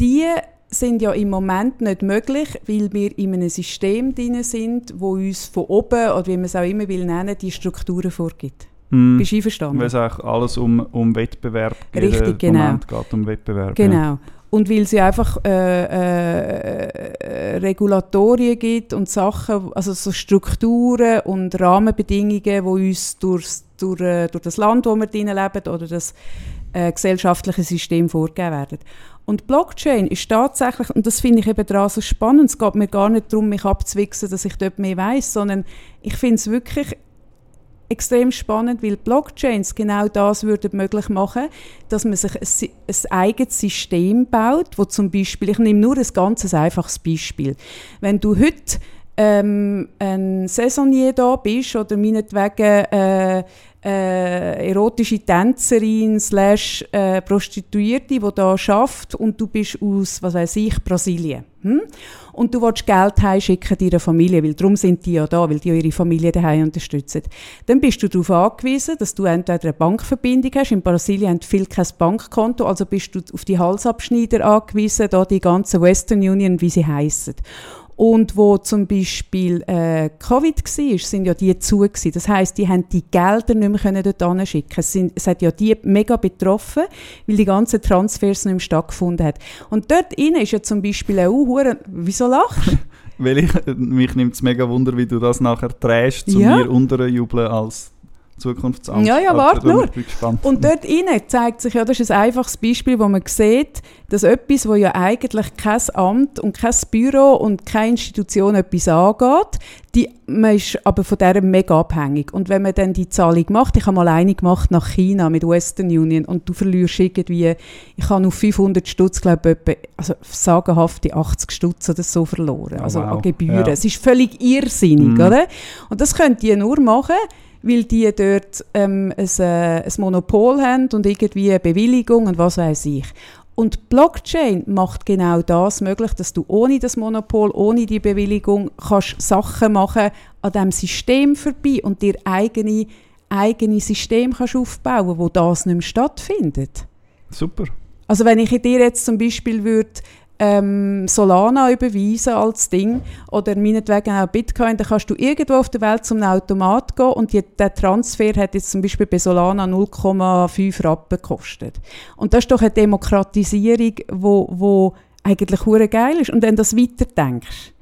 die sind ja im Moment nicht möglich, weil wir in einem System drin sind, wo uns von oben, oder wie man es auch immer will nennen, die Strukturen vorgibt. Hm. Bist du einverstanden? Weil es eigentlich alles um, um Wettbewerb geht. Richtig, genau. Moment geht um Wettbewerb. Ja. Genau. Und weil es ja einfach äh, äh, Regulatorien gibt und Sachen, also so Strukturen und Rahmenbedingungen, die uns durchs, durch, äh, durch das Land, wo wir drin leben, oder das äh, gesellschaftliche System vorgegeben werden. Und Blockchain ist tatsächlich, und das finde ich eben daran so spannend, es geht mir gar nicht darum, mich abzuwichsen, dass ich dort mehr weiß, sondern ich finde es wirklich extrem spannend, weil Blockchains genau das würden möglich machen, dass man sich ein, ein eigenes System baut, wo zum Beispiel, ich nehme nur ein ganz einfaches Beispiel, wenn du heute ähm, ein Saisonier da bist oder meinetwegen äh, äh, erotische Tänzerin slash äh, Prostituierte, die da schafft und du bist aus, was weiß ich, Brasilien. Hm? Und du willst Geld heimschicken deiner Familie, weil darum sind die ja da, weil die ja ihre Familie daheim unterstützen. Dann bist du darauf angewiesen, dass du entweder eine Bankverbindung hast. In Brasilien haben viele kein Bankkonto, also bist du auf die Halsabschneider angewiesen, da die ganzen Western Union, wie sie heißen. Und wo zum Beispiel äh, Covid war, sind ja die zu gewesen. Das heißt, die haben die Gelder nicht mehr können dort hinschicken. Es, sind, es hat ja die mega betroffen, weil die ganzen Transfers nicht mehr stattgefunden hat. Und dort innen ist ja zum Beispiel auch hure. Wieso lachst? Weil ich, mich nimmt es mega Wunder, wie du das nachher drehst, zu Ja. mir unterjubeln als Zukunftsangst. Ja, ja, Aber warte nur. Und dort innen zeigt sich ja, das ist ein einfaches Beispiel, wo man sieht, dass etwas, wo ja eigentlich kein Amt und kein Büro und keine Institution etwas angeht, die, man ist aber von der mega abhängig. Und wenn man dann die Zahlung macht, ich habe mal eine gemacht nach China mit Western Union und du verlierst irgendwie, ich habe auf 500 Stutz, glaube ich, also sagenhafte 80 Stutz oder so verloren, Oh, also wow. an Gebühren. Ja. Es ist völlig irrsinnig, Mhm. oder? Und das könnt ihr nur machen, weil die dort ähm, ein, äh, ein Monopol haben und irgendwie eine Bewilligung und was weiß ich. Und Blockchain macht genau das möglich, dass du ohne das Monopol, ohne die Bewilligung, kannst Sachen machen an dem System vorbei und dir eigene eigene System kannst aufbauen, wo das nicht mehr stattfindet. Super. Also wenn ich dir jetzt zum Beispiel würde ähm, Solana überweisen als Ding oder meinetwegen auch Bitcoin, dann kannst du irgendwo auf der Welt zum Automat gehen und die, der Transfer hat jetzt zum Beispiel bei Solana 0,5 Rappen gekostet. Und das ist doch eine Demokratisierung, wo, wo eigentlich hure geil ist. Und wenn du das weiterdenkst,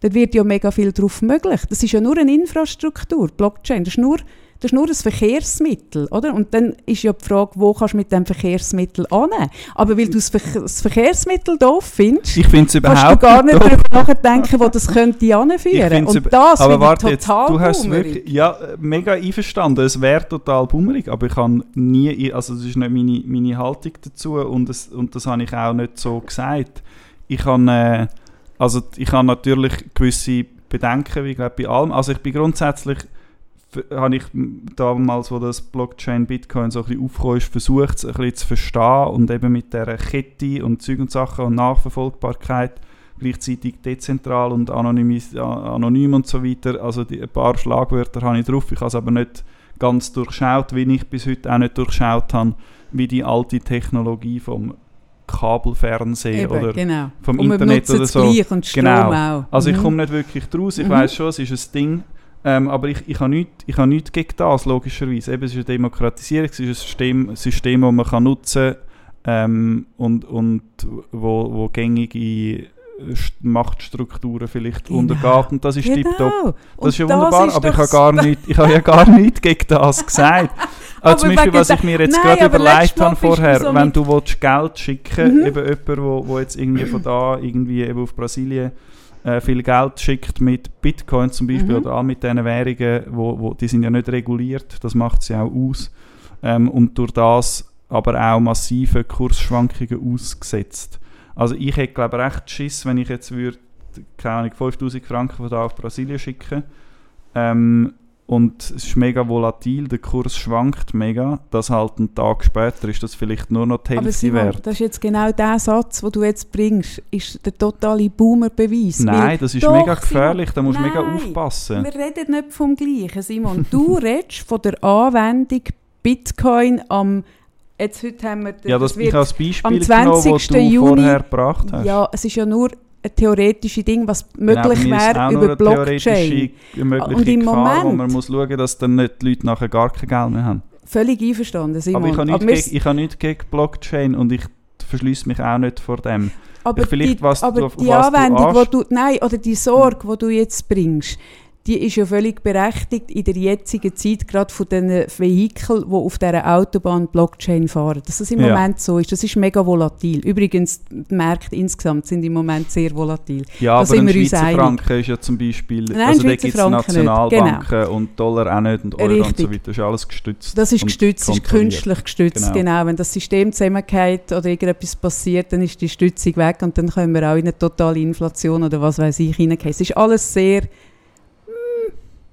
dann wird ja mega viel darauf möglich. Das ist ja nur eine Infrastruktur, Blockchain. Das ist nur das ist nur ein Verkehrsmittel, oder? Und dann ist ja die Frage, wo kannst du mit dem Verkehrsmittel an? Aber weil du das, Ver das Verkehrsmittel doof findest, ich kannst du gar nicht darüber nachdenken, wo das könnte anführen. Und das aber warte jetzt, du hast wirklich, ja, mega einverstanden, es wäre total bummerig, aber ich habe nie, also das ist nicht meine, meine Haltung dazu und das, und das habe ich auch nicht so gesagt. Ich habe, äh, also ich habe natürlich gewisse Bedenken, wie glaube bei allem, also ich bin grundsätzlich habe ich damals, wo das Blockchain Bitcoin so ein bisschen aufgekommen ist, versucht, es ein bisschen zu verstehen und eben mit dieser Kette und Zeug und Sachen und Nachverfolgbarkeit gleichzeitig dezentral und anonym und so weiter. Also die, ein paar Schlagwörter habe ich drauf. Ich habe es aber nicht ganz durchschaut, wie ich bis heute auch nicht durchschaut habe, wie die alte Technologie vom Kabelfernsehen Eben, oder genau. vom und Internet oder so. und Strom genau. auch. Also mhm. ich komme nicht wirklich draus. Ich mhm. weiß schon, es ist ein Ding ähm, aber ich, ich habe nichts, ich nichts gegen das, logischerweise. Eben, es ist eine Demokratisierung, es ist ein System, System das man kann nutzen kann ähm, und, und wo, wo gängige Machtstrukturen vielleicht genau. untergeht. Und das ist genau. tiptop. Das ist ja wunderbar, ist aber ich habe, gar nicht, ich habe ja gar nichts gegen das gesagt. Also zum Beispiel, was ich mir jetzt gerade überlegt habe vorher, so wenn du willst, Geld schicken mhm. eben jemand, wo, wo jetzt irgendwie von da irgendwie eben auf Brasilien äh, viel Geld schickt mit Bitcoin zum Beispiel mhm. oder all mit diesen Währungen, wo, wo, die sind ja nicht reguliert, das macht sie auch aus. Ähm, und durch das aber auch massive Kursschwankungen ausgesetzt. Also ich hätte glaube ich recht Schiss, wenn ich jetzt würde, keine Ahnung, 5000 Franken von da auf Brasilien schicken ähm, und es ist mega volatil, der Kurs schwankt mega, dass halt einen Tag später ist das vielleicht nur noch die Hälfte Simon, wert. das ist jetzt genau der Satz, den du jetzt bringst, ist der totale Boomer-Beweis. Nein, das ist doch, mega gefährlich, da musst du mega aufpassen. wir reden nicht vom Gleichen, Simon. Du redest von der Anwendung Bitcoin am Jetzt heute haben wir ja, das, das ich als Beispiel am 20. Genommen, du Juni, vorher gebracht hast. Ja, es ist ja nur ein theoretisches Ding, was möglich genau, wäre über Blockchain. Und im Moment... Wo man muss schauen, dass dann nicht die Leute nachher gar kein Geld mehr haben. Völlig einverstanden, Simon. Aber ich habe nichts, gegen, ich habe nichts gegen Blockchain und ich verschließe mich auch nicht vor dem. Aber die, was aber du, die Anwendung, du, du nein, oder die Sorge, die du jetzt bringst, die ist ja völlig berechtigt in der jetzigen Zeit, gerade von den Vehikeln, die auf dieser Autobahn Blockchain fahren. Dass das im ja. Moment so ist, das ist mega volatil. Übrigens, die Märkte insgesamt sind im Moment sehr volatil. Ja, da aber ein Schweizer Franken ist ja zum Beispiel, Nein, also da gibt es Nationalbanken genau. und Dollar auch nicht und Euro Richtig. und so weiter, das ist alles gestützt. Das ist gestützt, ist künstlich gestützt, genau. genau. Wenn das System zusammengeht oder irgendetwas passiert, dann ist die Stützung weg und dann können wir auch in eine totale Inflation oder was weiß ich hineingehen. Es ist alles sehr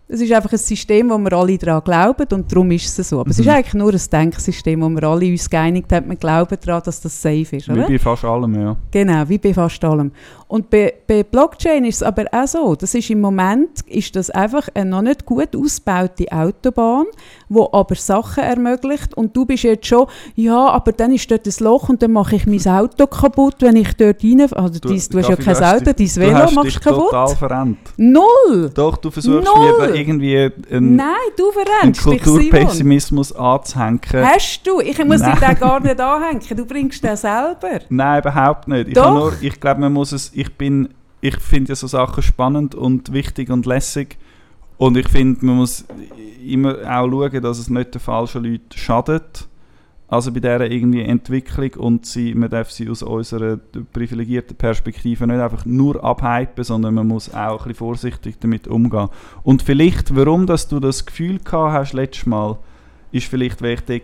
es ist einfach ein System, wo wir alle daran glauben und darum ist es so. Aber mhm. es ist mhm. eigentlich nur ein Denksystem, wo wir alle uns geeinigt haben, wir glauben daran, dass das safe ist. Oder? Wie bei fast allem, ja. Genau, wie bei fast allem. Und bei, bei Blockchain ist es aber auch so, das ist im Moment ist das einfach eine noch nicht gut ausgebaute Autobahn, wo aber Sachen ermöglicht und du bist jetzt schon, ja, aber dann ist dort ein Loch und dann mache ich mein Auto kaputt, wenn ich dort rein, also du, dies, du hast ja kein Auto, dein Velo machst du kaputt. total verrennt. Null! Doch, du versuchst Null. mir irgendwie einen, Nein, du verrennst Kulturpessimismus anzuhängen. Hast du? Ich muss Nein. dich gar nicht anhängen, du bringst den selber. Nein, überhaupt nicht. Ich, ich glaube, man muss es ich bin, ich finde ja so Sachen spannend und wichtig und lässig. Und ich finde, man muss immer auch schauen, dass es nicht den falschen Leuten schadet. Also bei dieser irgendwie Entwicklung und sie, man darf sie aus unserer privilegierten Perspektive nicht einfach nur abhypen, sondern man muss auch ein bisschen vorsichtig damit umgehen. Und vielleicht, warum dass du das Gefühl gehabt hast letztes Mal, ist vielleicht, weil ich dort,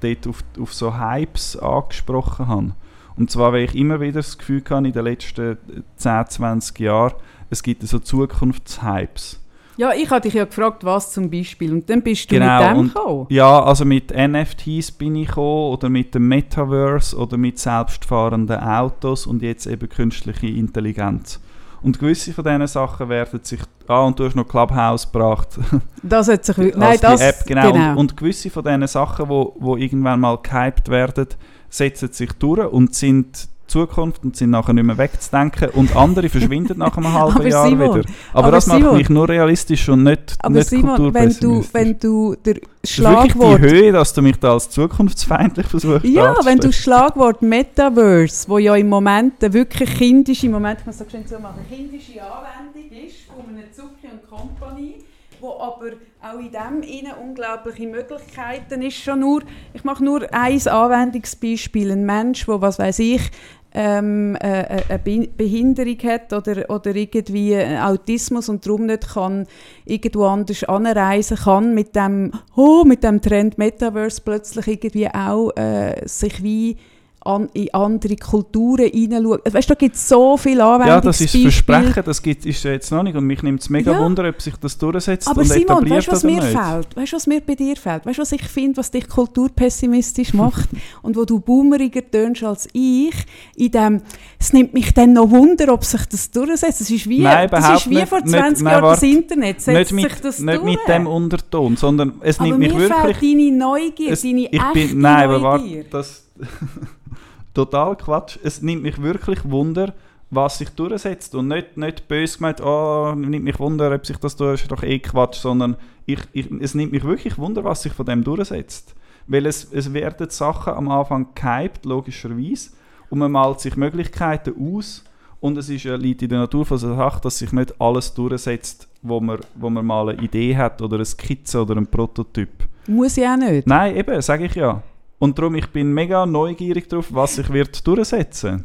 dort auf, auf so Hypes angesprochen habe. Und zwar, weil ich immer wieder das Gefühl hatte, in den letzten 10, 20 Jahren, es gibt so Zukunftshypes. Ja, ich hatte dich ja gefragt, was zum Beispiel. Und dann bist du genau, mit dem gekommen. Ja, also mit NFTs bin ich gekommen oder mit dem Metaverse oder mit selbstfahrenden Autos und jetzt eben künstliche Intelligenz. Und gewisse von diesen Sachen werden sich. Ah, und du hast noch Clubhouse gebracht. Das hat sich. Nein, das. App, genau. genau. Und, und, gewisse von diesen Sachen, die wo, wo irgendwann mal gehypt werden, setzen sich durch und sind Zukunft und sind nachher nicht mehr wegzudenken und andere verschwinden nach einem halben Aber Jahr Simon, wieder. Aber, aber das macht Simon, mich nur realistisch und nicht, Aber nicht Simon, wenn du, wenn du der das ist wirklich Schlagwort... die Höhe, dass du mich da als zukunftsfeindlich versuchst Ja, wenn du Schlagwort Metaverse, wo ja im Moment wirklich kindische, im Moment, ich muss das schön so machen, kindische Anwendung ist von einer Zucchi und Company, wo aber auch in dem innen unglaubliche Möglichkeiten ist schon nur, ich mache nur ein Anwendungsbeispiel, ein Mensch, wo was weiß ich, ähm, äh, äh, eine Be- Behinderung hat oder, oder irgendwie Autismus und darum nicht kann irgendwo anders anreisen kann mit dem, oh, mit dem Trend Metaverse plötzlich irgendwie auch äh, sich wie an, in andere Kulturen hineinschauen. Weißt du, da gibt es so viele Ja, das ist Anwendungsbeispiele. Versprechen, das gibt, ist ja jetzt noch nicht und mich nimmt es mega Ja. Wunder, ob sich das durchsetzt Aber und Simon, etabliert weißt du, was mir nicht. fehlt? Weißt du, was mir bei dir fehlt? Weißt du, was ich finde, was dich kulturpessimistisch macht und wo du boomeriger tönst als ich, in dem, es nimmt mich dann noch Wunder, ob sich das durchsetzt. Das ist wie, Nein, das ist wie nicht. vor Nicht- 20 nein, Jahren das. Internet. Setzt Nicht mit, sich das nicht durch? mit dem Unterton, sondern es Aber nimmt mich mir wirklich... fehlt deine Neugier, es, deine ich echte bin, nein, aber warte, das... total Quatsch. Es nimmt mich wirklich Wunder, was sich durchsetzt und nicht, nicht böse gemeint, oh, nimmt mich Wunder, ob sich das durch ist doch eh Quatsch, sondern ich, ich, es nimmt mich wirklich Wunder, was sich von dem durchsetzt. Weil es, es werden Sachen am Anfang gehypt, logischerweise, und man malt sich Möglichkeiten aus und es ist ja, liegt in der Natur von der Sache, dass sich nicht alles durchsetzt, wo man, wo man mal eine Idee hat oder eine Skizze oder ein Prototyp. Muss ich auch nicht. Nein, eben, sage ich ja. Und darum, ich bin mega neugierig darauf, was sich wird durchsetzen.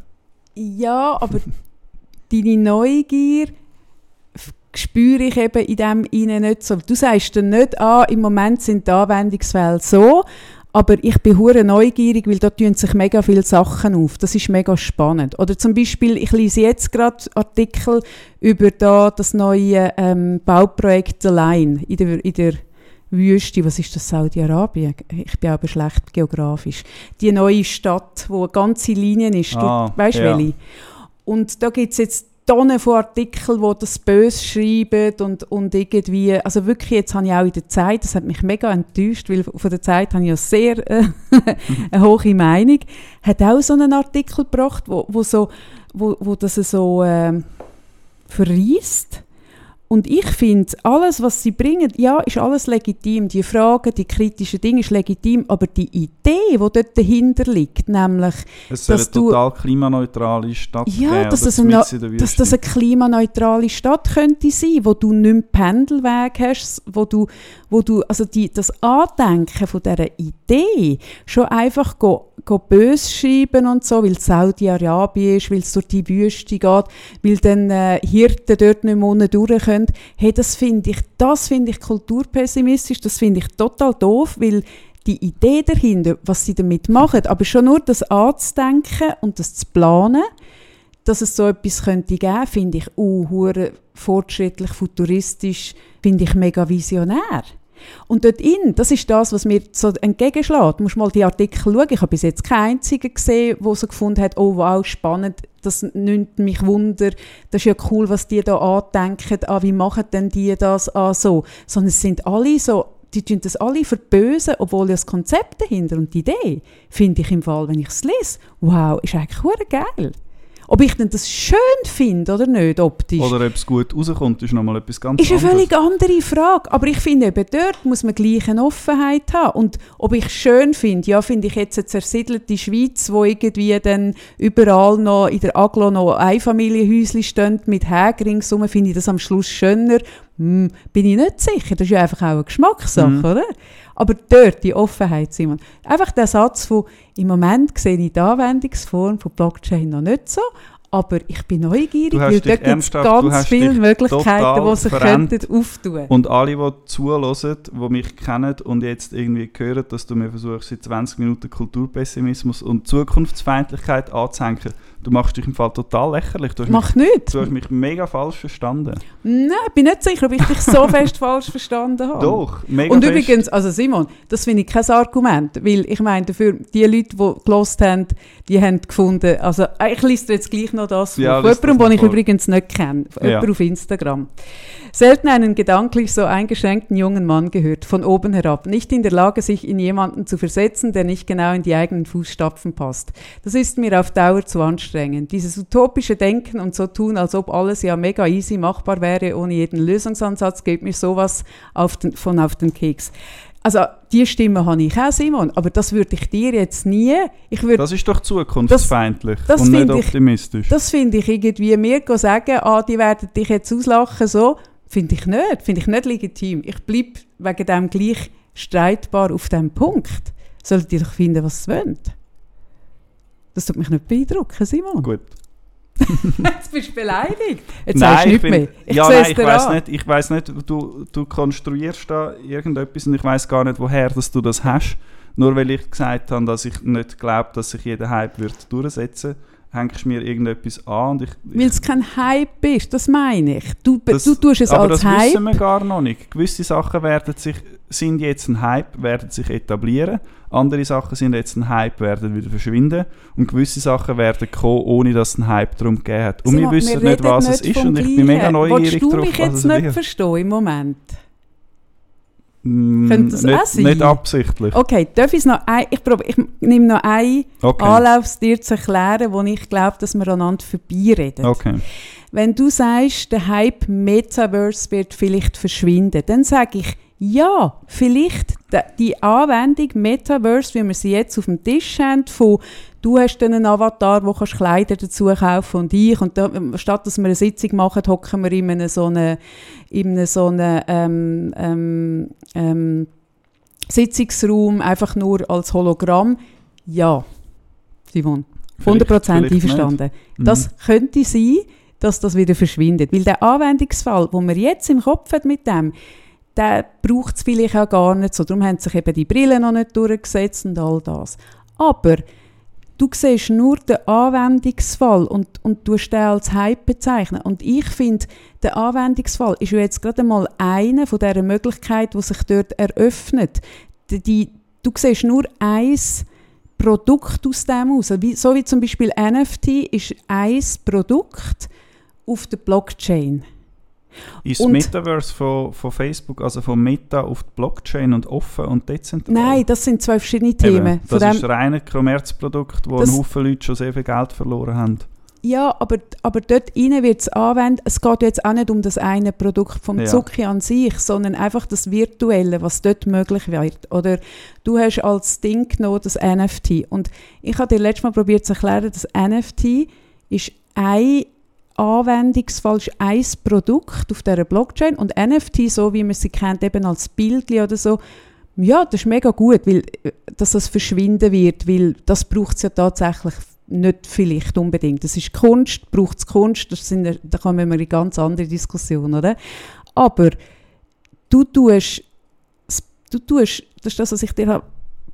Ja, aber deine Neugier spüre ich eben in dem innen nicht so. Du sagst dann nicht, ah, im Moment sind die Anwendungsfälle so, aber ich bin hure neugierig, weil da tun sich mega viele Sachen auf. Das ist mega spannend. Oder zum Beispiel, ich lese jetzt gerade Artikel über da das neue ähm, Bauprojekt allein in der, in der Wüste, was ist das, Saudi-Arabien? Ich bin aber schlecht geografisch. Die neue Stadt, wo eine ganze Linien ist, Ah, du, weißt du ja. welche? Und da gibt es jetzt Tonnen von Artikeln, die das böse schreiben und, und irgendwie, also wirklich, jetzt habe ich auch in der Zeit, das hat mich mega enttäuscht, weil von der Zeit habe ich ja sehr äh, eine hohe Meinung, hat auch so einen Artikel gebracht, wo, wo, so, wo, wo das so ähm, verreist. Und ich finde, alles, was sie bringen, ja, ist alles legitim. Die Fragen, die kritischen Dinge ist legitim, aber die Idee, die dort dahinter liegt, nämlich Es soll Dass eine total klimaneutrale Stadt Ja, dass das, eine, dass das eine klimaneutrale Stadt könnte sein, wo du nicht mehr Pendelweg hast, wo du, wo du also die, das Andenken von dieser Idee schon einfach go, go böse schreiben und so, weil es Saudi-Arabien ist, weil es durch die Wüste geht, weil dann äh, Hirten dort nicht mehr durch können. Hey, das finde ich, das finde ich kulturpessimistisch, das finde ich total doof, weil die Idee dahinter, was sie damit machen, aber schon nur das anzudenken und das zu planen, dass es so etwas könnte geben, finde ich uh, fortschrittlich, futuristisch, finde ich mega visionär. Und dort in, das ist das, was mir so entgegenschlägt. Du musst mal die Artikel schauen. Ich habe bis jetzt keinen einzigen gesehen, der so gefunden hat, oh wow, spannend, das nimmt mich Wunder, das ist ja cool, was die da andenken, ah, wie machen denn die das, ah, so. Sondern es sind alle so, die tun das alle verbösen, obwohl ja das Konzept dahinter und die Idee, finde ich im Fall, wenn ich es lese, wow, ist eigentlich geil. Ob ich denn das schön finde oder nicht, optisch, Oder ob es gut rauskommt, ist nochmal etwas ganz ist eine anderes. völlig andere Frage. Aber ich finde, eben dort muss man gleich eine Offenheit haben. Und ob ich es schön finde, ja, finde ich jetzt eine zersiedelte Schweiz, wo irgendwie dann überall noch in der Aglo noch Einfamilienhäuschen stehen mit Hägen ringsum, finde ich das am Schluss schöner. Hm, bin ich nicht sicher. Das ist ja einfach auch eine Geschmackssache, Mhm. oder? Aber dort die Offenheit, Simon. Einfach der Satz von, im Moment sehe ich die Anwendungsform von Blockchain noch nicht so, aber ich bin neugierig, weil dort gibt es ganz viele Möglichkeiten, die sich könnten auftun. Und alle, die zuhören, die mich kennen und jetzt irgendwie hören, dass du mir versuchst, seit 20 Minuten Kulturpessimismus und Zukunftsfeindlichkeit anzuhängen, du machst dich im Fall total lächerlich. Du hast, mich, Mach nichts. du hast mich mega falsch verstanden. Nein, ich bin nicht sicher, ob ich dich so fest falsch verstanden habe. Doch, mega Und fest. übrigens, also Simon, das finde ich kein Argument, weil ich meine, dafür, die Leute, die gelost haben, die haben gefunden, also äh, ich lese jetzt gleich noch das Ja, von jemandem, den ich vor. übrigens nicht kenne. Ja. Jemand auf Instagram. Selten einen gedanklich so eingeschränkten jungen Mann gehört, von oben herab, nicht in der Lage, sich in jemanden zu versetzen, der nicht genau in die eigenen Fußstapfen passt. Das ist mir auf Dauer zu anstrengend. Dieses utopische Denken und so tun, als ob alles ja mega easy machbar wäre, ohne jeden Lösungsansatz, geht mir sowas auf den, von auf den Keks. Also, die Stimme habe ich auch, Simon, aber das würde ich dir jetzt nie, ich würde Das ist doch zukunftsfeindlich das und nicht finde ich- optimistisch. das finde ich irgendwie, mir sagen, ah, die werden dich jetzt auslachen, so, finde ich nicht, finde ich nicht legitim. Ich bleibe wegen dem gleich streitbar auf dem Punkt. Solltet ihr doch finden, was sie wollen. Das tut mich nicht beeindrucken, Simon. Gut. Jetzt bist du beleidigt. Jetzt sagst du ich nichts bin- mehr. Ich ja, nein, ich weiß nicht, ich weiß nicht, du, du konstruierst da irgendetwas und ich weiß gar nicht, woher dass du das hast. Nur weil ich gesagt habe, dass ich nicht glaube, dass sich jeder Hype wird durchsetzen, hängst du mir irgendetwas an und ich, Weil es kein Hype ist, das meine ich. Du, Das- du tust es aber als das Hype. wissen wir gar noch nicht. Gewisse Sachen werden sich, sind jetzt ein Hype, werden sich etablieren. Andere Sachen sind jetzt ein Hype, werden wieder verschwinden. Und gewisse Sachen werden kommen, ohne dass es einen Hype darum gegeben hat. Und Simon, wir wissen nicht, reden was es ist und ich bin mega neugierig Willst du drauf, mich was jetzt es nicht verstehen im Moment? Mm, Könnte das auch nicht, sein? nicht absichtlich. Okay, darf ich noch ein, ich, prob, ich nehme noch einen Okay. Anlauf, es dir zu erklären, wo ich glaube, dass wir aneinander vorbeireden. okay. Wenn du sagst, der Hype Metaverse wird vielleicht verschwinden, dann sage ich, ja, vielleicht die Anwendung Metaverse, wie wir sie jetzt auf dem Tisch haben, von du hast dann einen Avatar, wo kannst Kleider dazu kaufen und ich und da, statt dass wir eine Sitzung machen, hocken wir in einem so einem, in einem so einem ähm, ähm, ähm, Sitzungsraum einfach nur als Hologramm. Ja, Simon, 100% Vielleicht- vielleicht einverstanden. Mhm. Das könnte sein, dass das wieder verschwindet. Weil der Anwendungsfall, den wir jetzt im Kopf hat mit dem, der braucht es vielleicht auch gar nicht so. Darum haben sich eben die Brillen noch nicht durchgesetzt und all das. Aber du siehst nur den Anwendungsfall und, und du den als Hype bezeichnen. Und ich finde, der Anwendungsfall ist jetzt gerade mal eine von dieser Möglichkeiten, die sich dort eröffnet. Die, die, du siehst nur eins Produkt aus dem aus. So wie zum Beispiel NFT ist ein Produkt auf der Blockchain. Ist und- das Metaverse von, von Facebook, also von Meta auf die Blockchain und offen und dezentral? Nein, das sind zwei verschiedene Themen. Eben, das ist dem, ein Kommerzprodukt, wo Das- ein Haufen Leute schon sehr viel Geld verloren haben. ja, aber, aber dort rein wird es anwendet. Es geht jetzt auch nicht um das eine Produkt vom Ja. Zucki an sich, sondern einfach das Virtuelle, was dort möglich wird. Oder du hast als Ding genommen das NFT. Und ich habe dir letztes Mal probiert zu erklären, das NFT ist ein Anwendungsfall, ist ein Produkt auf dieser Blockchain. Und NFT, so wie man sie kennt, eben als Bildli oder so, ja, das ist mega gut, weil, äh, dass das verschwinden wird, weil das braucht es ja tatsächlich nicht vielleicht unbedingt. Das ist Kunst, braucht es Kunst, das sind, da kommen wir in eine ganz andere Diskussion, oder? Aber du tust, du tust, das ist das, was ich dir habe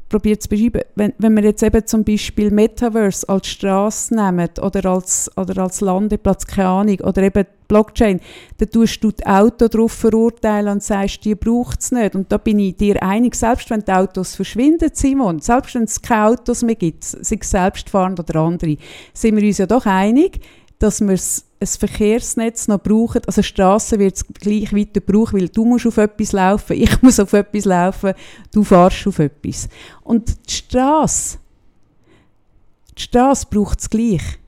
probiert zu beschreiben, wenn, wenn wir jetzt eben zum Beispiel Metaverse als Straße nehmen oder als, oder als Landeplatz, keine Ahnung, oder eben Blockchain, dann tust du die Auto darauf verurteilen und sagst, die braucht es nicht. Und da bin ich dir einig, selbst wenn die Autos verschwinden, Simon, selbst wenn es keine Autos mehr gibt, sei es selbstfahrend oder andere, sind wir uns ja doch einig, dass wir es- ein Verkehrsnetz noch brauchen. Also Straße wird es gleich weiter brauchen, weil du musst auf etwas laufen, ich muss auf etwas laufen, du fährst auf etwas. Und die Straße, die Straße braucht es gleich.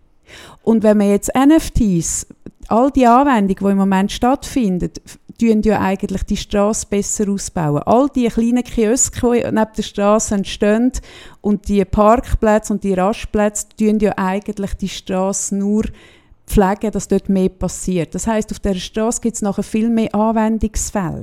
Und wenn man jetzt NFTs, all die Anwendungen, die im Moment stattfinden, tun ja eigentlich die Straße besser ausbauen. All die kleinen Kioske, die neben der Straße entstehen und die Parkplätze und die Rastplätze, tun ja eigentlich die Straße nur pflegen, dass dort mehr passiert. Das heißt, auf der Straße gibt es nachher viel mehr Anwendungsfälle.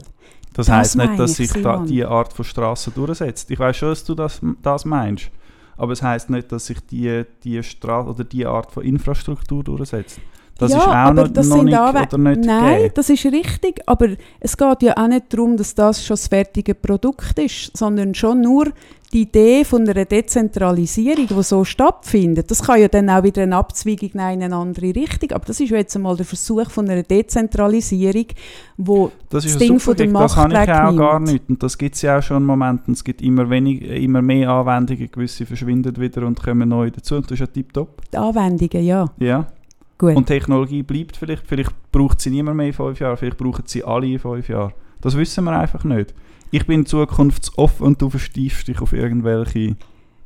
Das, Das heisst nicht, dass ich, sich da diese Art von Straße durchsetzt. Ich weiß schon, dass du das, das meinst. Aber es heisst nicht, dass sich die, die Straße oder die Art von Infrastruktur durchsetzt. Das ja, ist auch aber noch, das noch sind nicht Anwe- oder nicht Nein, gegeben. das ist richtig, aber es geht ja auch nicht darum, dass das schon das fertige Produkt ist, sondern schon nur die Idee von einer Dezentralisierung, die so stattfindet. Das kann ja dann auch wieder eine Abzweigung in eine andere Richtung, aber das ist ja jetzt einmal der Versuch von einer Dezentralisierung, wo Das ist das Ding von der Dick, das habe ich Macht auch gar nicht. Und das gibt es ja auch schon im Moment. Es gibt immer, wenig, immer mehr Anwendungen, gewisse verschwinden wieder und kommen neu dazu. Und das ist ja tiptop. die Anwendungen, ja. Ja. Gut. Und Technologie bleibt vielleicht, vielleicht braucht sie niemand mehr in fünf Jahren, vielleicht brauchen sie alle in fünf Jahren. Das wissen wir einfach nicht. Ich bin zukunftsoffen und du verstiefst dich auf irgendwelche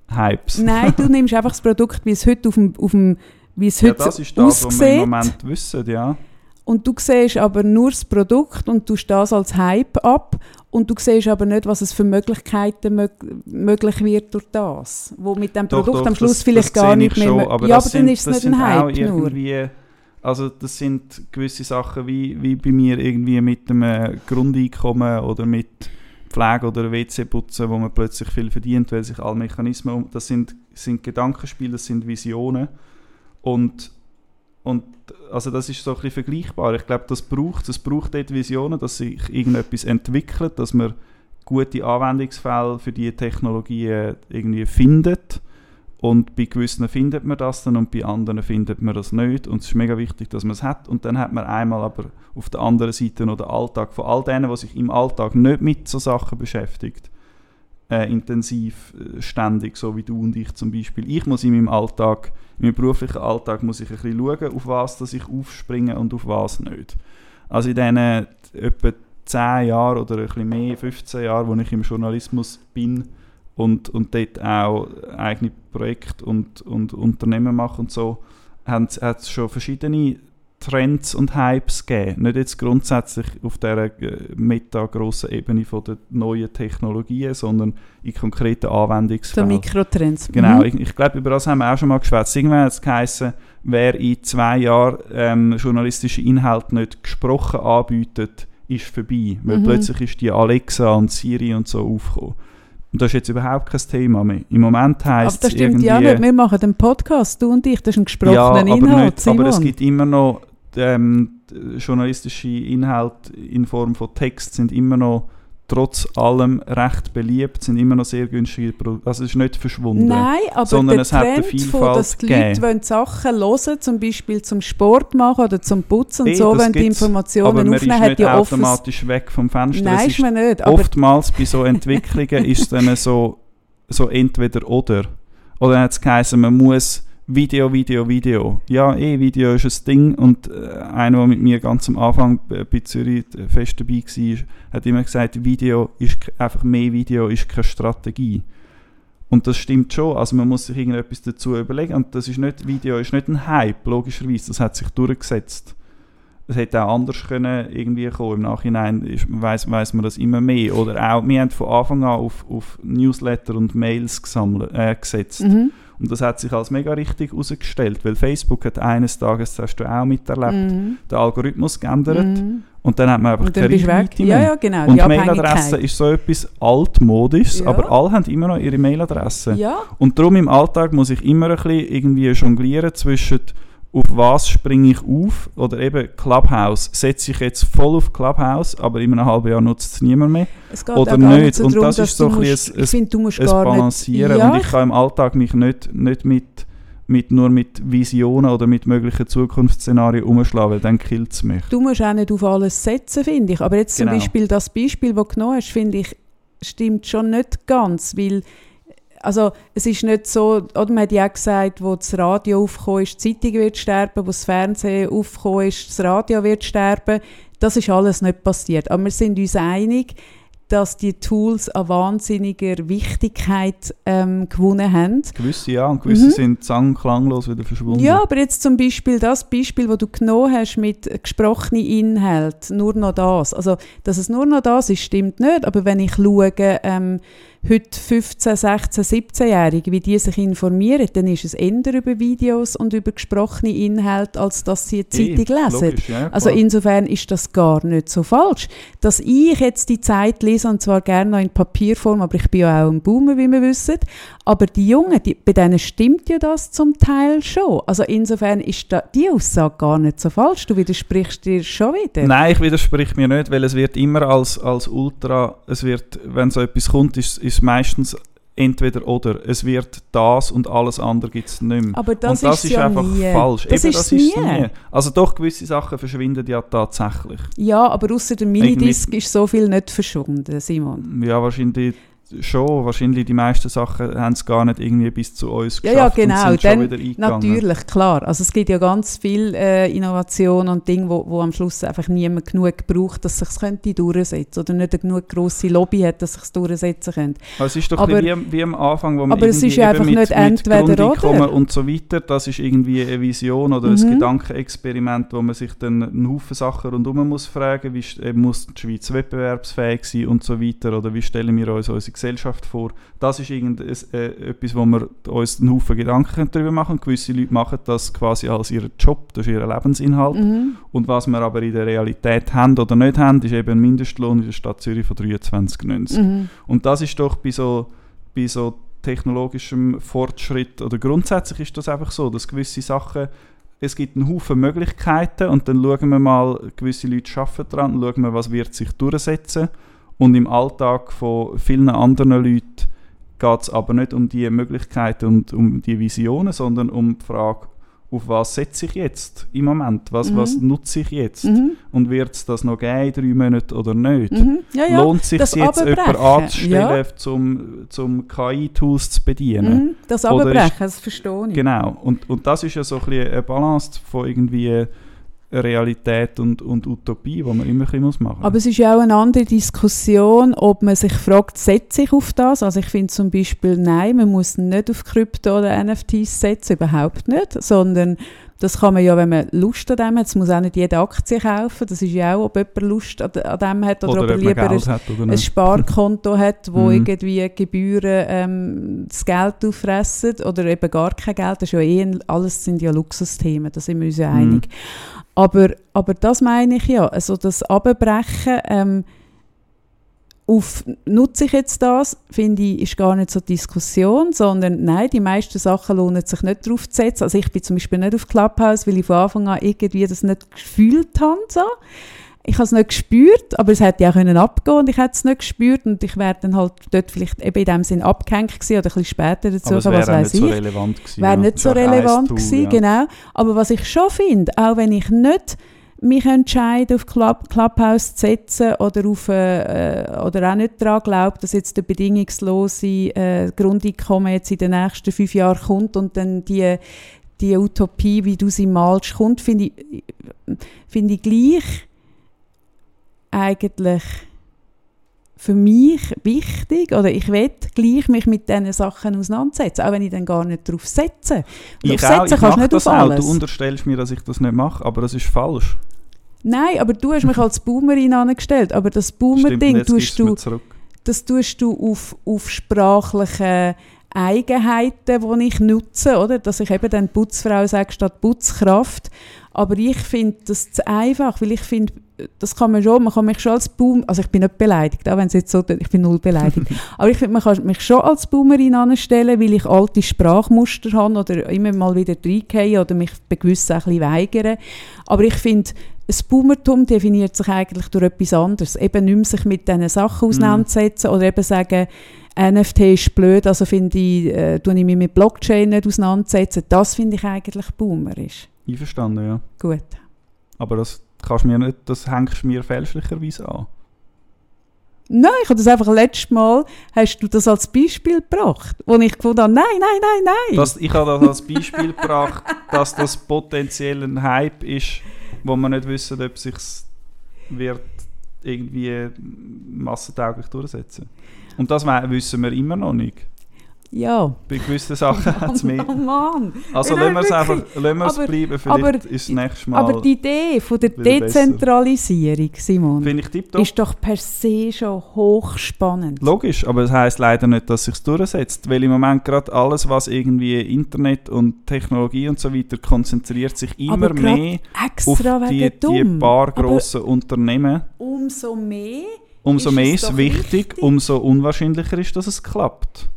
Hypes. Nein, du nimmst einfach das Produkt, wie es heute auf dem, auf dem wie es Ja, heute das so ist das, was wir im. Moment wissen, ja. Und du siehst aber nur das Produkt und tust das als Hype ab. Und du siehst aber nicht, was es für Möglichkeiten mög möglich wird durch das. Wo mit dem Doch, Produkt doch, am Schluss das- vielleicht das gar nicht ich mehr... schon, aber ja, das aber dann sind- ist es das nicht ein Hype nur. also das sind gewisse Sachen wie, wie bei mir irgendwie mit dem Grundeinkommen oder mit Pflege oder WC-Putzen, wo man plötzlich viel verdient, weil sich alle Mechanismen um... Das sind, sind Gedankenspiele, das sind Visionen und, und also das ist so ein bisschen vergleichbar. Ich glaube, das braucht es braucht dort Visionen, dass sich irgendetwas entwickelt, dass man gute Anwendungsfälle für diese Technologien irgendwie findet. Und bei gewissen findet man das dann und bei anderen findet man das nicht. Und es ist mega wichtig, dass man es hat. Und dann hat man einmal aber auf der anderen Seite noch den Alltag von all denen, die sich im Alltag nicht mit so Sachen beschäftigt. Äh, intensiv, äh, ständig, so wie du und ich zum Beispiel. Ich muss in meinem Alltag, in meinem beruflichen Alltag, muss ich ein bisschen schauen, auf was dass ich aufspringe und auf was nicht. Also in diesen etwa 10 Jahren oder ein bisschen mehr, 15 Jahren, wo ich im Journalismus bin und, und dort auch eigene Projekte und, und Unternehmen mache und so, hat es schon verschiedene Trends und Hypes gegeben. Nicht jetzt grundsätzlich auf dieser äh, meta-grossen Ebene von der neuen Technologien, sondern in konkreten So Anwendungsfällen. Mikrotrends. Genau, Mhm. ich, ich glaube, über das haben wir auch schon mal geschwätzt. Irgendwann hat es geheißen, wer in zwei Jahren ähm, journalistische Inhalte nicht gesprochen anbietet, ist vorbei. Weil Mhm. plötzlich ist die Alexa und Siri und so aufgekommen. Und das ist jetzt überhaupt kein Thema mehr. Im Moment Aber heisst das es stimmt irgendwie... ja nicht. Wir machen den Podcast, du und ich, das ist ein gesprochener ja, aber, Inhalt, nicht, aber es gibt immer noch ähm, journalistische Inhalte in Form von Text sind immer noch trotz allem recht beliebt, sind immer noch sehr günstige Produkte. Also es ist nicht verschwunden. Nein, aber sondern der es hat eine Trend, von, Vielfalt dass die. Leute wollen Sachen hören, zum Beispiel zum Sport machen oder zum Putzen und Eh, so, wenn die Informationen aufnehmen, hat ja automatisch weg vom Fenster. Nein, ist ist man nicht, aber oftmals bei so Entwicklungen ist es dann so, so entweder oder. Oder hat es geheißen, man muss Video, Video, Video. Ja, eh, Video ist ein Ding und äh, einer, der mit mir ganz am Anfang bei Zürich äh, fest dabei war, hat immer gesagt, Video ist einfach mehr Video ist keine Strategie. Und das stimmt schon, also man muss sich irgendetwas dazu überlegen und das ist nicht, Video ist nicht ein Hype, logischerweise, das hat sich durchgesetzt. Es hätte auch anders können irgendwie kommen. Im Nachhinein ist, weiss, weiss man das immer mehr. Oder auch, wir haben von Anfang an auf, auf Newsletter und Mails gesammelt, äh, gesetzt. Mhm. Und das hat sich als mega richtig herausgestellt, weil Facebook hat eines Tages, das hast du auch miterlebt, Mhm. den Algorithmus geändert Mhm. und dann hat man einfach keine. Reichweite Ja, mehr. ja, genau, Und Mailadresse ist so etwas altmodisches, Ja. aber alle haben immer noch ihre Mailadresse. Ja, Und darum im Alltag muss ich immer ein bisschen irgendwie jonglieren zwischen auf was springe ich auf oder eben Clubhouse. Setze ich jetzt voll auf Clubhouse, aber in einem halben Jahr nutzt es niemand mehr. es geht Oder nicht. so Und darum, das ist so ein bisschen musst, ein- Ich nicht... balancieren Ja, und ich kann im Alltag mich nicht, nicht mit, mit nur mit Visionen oder mit möglichen Zukunftsszenarien umschlagen, weil dann killt es mich. Du musst auch nicht auf alles setzen, finde ich. Aber jetzt Genau. zum Beispiel das Beispiel, das du genommen hast, finde ich, stimmt schon nicht ganz, weil also es ist nicht so, oder man hat ja auch gesagt, wo das Radio aufgekommen ist, die Zeitung wird sterben, wo das Fernsehen aufgekommen ist, das Radio wird sterben. Das ist alles nicht passiert. Aber wir sind uns einig, dass die Tools an wahnsinniger Wichtigkeit ähm, gewonnen haben. Gewisse ja und gewisse Mhm. sind sang- klanglos wieder verschwunden. Ja, aber jetzt zum Beispiel das Beispiel, das du genommen hast mit gesprochenen Inhalt, nur noch das. Also, dass es nur noch das ist, stimmt nicht. Aber wenn ich schaue, ähm, heute 15, 16, 17-Jährige, wie die sich informieren, dann ist es eher über Videos und über gesprochene Inhalte, als dass sie eine Zeitung lesen. logisch, ja, Also insofern ist das gar nicht so falsch. Dass ich jetzt die Zeit lese, und zwar gerne noch in Papierform, aber ich bin ja auch ein Boomer, wie wir wissen, aber die Jungen, die, bei denen stimmt ja das zum Teil schon. Also insofern ist da, die Aussage gar nicht so falsch. Du widersprichst dir schon wieder. Nein, ich widersprich mir nicht, weil es wird immer als, als Ultra, es wird, wenn so etwas kommt, ist ist meistens entweder oder. Es wird das und alles andere gibt es nicht mehr. Aber das, und das ist ist ja einfach nie. falsch. Das Eben, ist das nie. ist nie. Also doch, gewisse Sachen verschwinden ja tatsächlich. Ja, aber außer der Minidisc ist so viel nicht verschwunden, Simon. Ja, wahrscheinlich schon, wahrscheinlich die meisten Sachen haben es gar nicht irgendwie bis zu uns Ja, ja, geschafft und genau. sind schon Dann, wieder eingegangen. natürlich, klar. Also es gibt ja ganz viel äh, Innovation und Dinge, wo, wo am Schluss einfach niemand genug braucht, dass sich es könnte durchsetzen oder nicht eine genug grosse Lobby hat, dass sich es durchsetzen könnte. Aber es ist doch Aber- ein wie, wie am Anfang, wo man aber es ist ja einfach mit, nicht entweder oder. und so weiter, das ist irgendwie eine Vision oder ein Mhm. Gedankenexperiment, wo man sich dann einen Haufen Sachen rundherum muss fragen, wie äh, muss die Schweiz wettbewerbsfähig sein und so weiter oder wie stellen wir uns unsere Gesellschaft vor. Das ist irgend, äh, etwas, wo wir uns einen Haufen Gedanken darüber machen. Gewisse Leute machen das quasi als ihren Job, das ist ihr Lebensinhalt. Mhm. Und was wir aber in der Realität haben oder nicht haben, ist eben ein Mindestlohn in der Stadt Zürich von 23,90. Mhm. Und das ist doch bei so, bei so technologischem Fortschritt oder grundsätzlich ist das einfach so, dass gewisse Sachen, es gibt einen Haufen Möglichkeiten und dann schauen wir mal, gewisse Leute arbeiten dran, und schauen wir, was wird sich durchsetzen und im Alltag von vielen anderen Leuten geht es aber nicht um die Möglichkeiten und um die Visionen, sondern um die Frage, auf was setze ich jetzt im Moment, was, Mhm. was nutze ich jetzt Mhm. und wird es das noch geben in drei Monaten oder nicht? Mhm. Ja, ja. Lohnt sich jetzt jemand Abbrechen, anzustellen, zum, zum KI-Tools zu bedienen? Mhm. Das Abbrechen, das verstehe ich. Genau. Und, und das ist ja so ein bisschen eine Balance von irgendwie Realität und, und Utopie, die man immer ein bisschen machen muss. Aber es ist ja auch eine andere Diskussion, ob man sich fragt, setze ich auf das? Also ich finde zum Beispiel, nein, man muss nicht auf Krypto oder NFTs setzen, überhaupt nicht, sondern das kann man ja, wenn man Lust an dem hat, es muss auch nicht jede Aktie kaufen, das ist ja auch, ob jemand Lust an, dem hat oder, oder ob er lieber ein, hat ein. Sparkonto hat, wo Mhm. irgendwie Gebühren ähm, das Geld auffressen oder eben gar kein Geld, das ist ja eh, alles sind ja Luxusthemen, da sind wir uns ja Mhm. einig. Aber, aber das meine ich ja, also das Abbrechen, ähm, auf, nutze ich jetzt das, finde ich, ist gar nicht so Diskussion, sondern nein, die meisten Sachen lohnen sich nicht drauf zu setzen. Also ich bin zum Beispiel nicht auf Clubhouse, weil ich von Anfang an irgendwie das nicht gefühlt habe. So. Ich habe es nicht gespürt, aber es hätte ja auch können abgehen und ich hätte es nicht gespürt und ich wäre dann halt dort vielleicht eben in dem Sinn abgehängt gewesen oder ein bisschen später dazu, aber es was weiß nicht so ich. relevant gewesen. Wäre nicht so relevant gewesen, ja. genau. Aber was ich schon finde, auch wenn ich nicht mich entscheide, auf Club, Clubhouse zu setzen oder, auf, äh, äh, oder auch nicht daran glaube, dass jetzt der bedingungslose äh, Grundeinkommen jetzt in den nächsten fünf Jahren kommt und dann die, die Utopie, wie du sie malst, kommt, finde ich, finde ich gleich eigentlich für mich wichtig oder ich will gleich mich mit diesen Sachen auseinandersetzen, auch wenn ich dann gar nicht darauf setze. Ich Drauf auch, ich kannst nicht das auf auch. Du unterstellst mir, dass ich das nicht mache, aber das ist falsch. Nein, aber du hast mich als Boomerin angestellt, aber das Boomer-Ding tust du das tust du auf, auf sprachliche Eigenheiten, die ich nutze, oder? Dass ich eben dann Putzfrau sage statt Putzkraft. Aber ich finde das zu einfach, weil ich finde, das kann man schon, man kann mich schon als Boom, also ich bin nicht beleidigt, auch wenn es jetzt so, ich bin null beleidigt, aber ich finde, man kann mich schon als Boomerin anstellen, weil ich alte Sprachmuster habe oder immer mal wieder reingehe oder mich bei gewissen ein bisschen weigere. Aber ich finde, das Boomertum definiert sich eigentlich durch etwas anderes. Eben nicht mehr sich mit diesen Sachen auseinandersetzen oder eben sagen, NFT ist blöd, also finde ich, äh, ich mich mit Blockchain nicht auseinandersetzen. Das finde ich eigentlich boomerisch. Einverstanden, ja. Gut. Aber das kannst mir nicht, das hängst du mir fälschlicherweise an. Nein, ich habe das einfach letztes Mal, hast du das als Beispiel gebracht, wo ich gefunden habe, nein, nein, nein, nein. Das, ich habe das als Beispiel gebracht, dass das potenziell ein Hype ist, wo man nicht wissen, ob sich wird irgendwie massentauglich durchsetzen. Und das wissen wir immer noch nicht. Ja. Bei gewissen Sachen hat es mehr. Oh Mann. Also lassen wir es einfach lassen Aber- bleiben. Vielleicht aber- ist das nächste Mal. Aber die Idee von der besser. Dezentralisierung, Simon, Finde ich tipptopp. ist doch per se schon hochspannend. Logisch, aber das heisst leider nicht, dass sich durchsetzt, weil im Moment gerade alles, was irgendwie Internet und Technologie und so weiter konzentriert sich immer Aber mehr auf die, die paar Aber grossen Unternehmen. umso mehr Umso ist mehr es ist es wichtig, wichtig. umso unwahrscheinlicher ist, dass es klappt.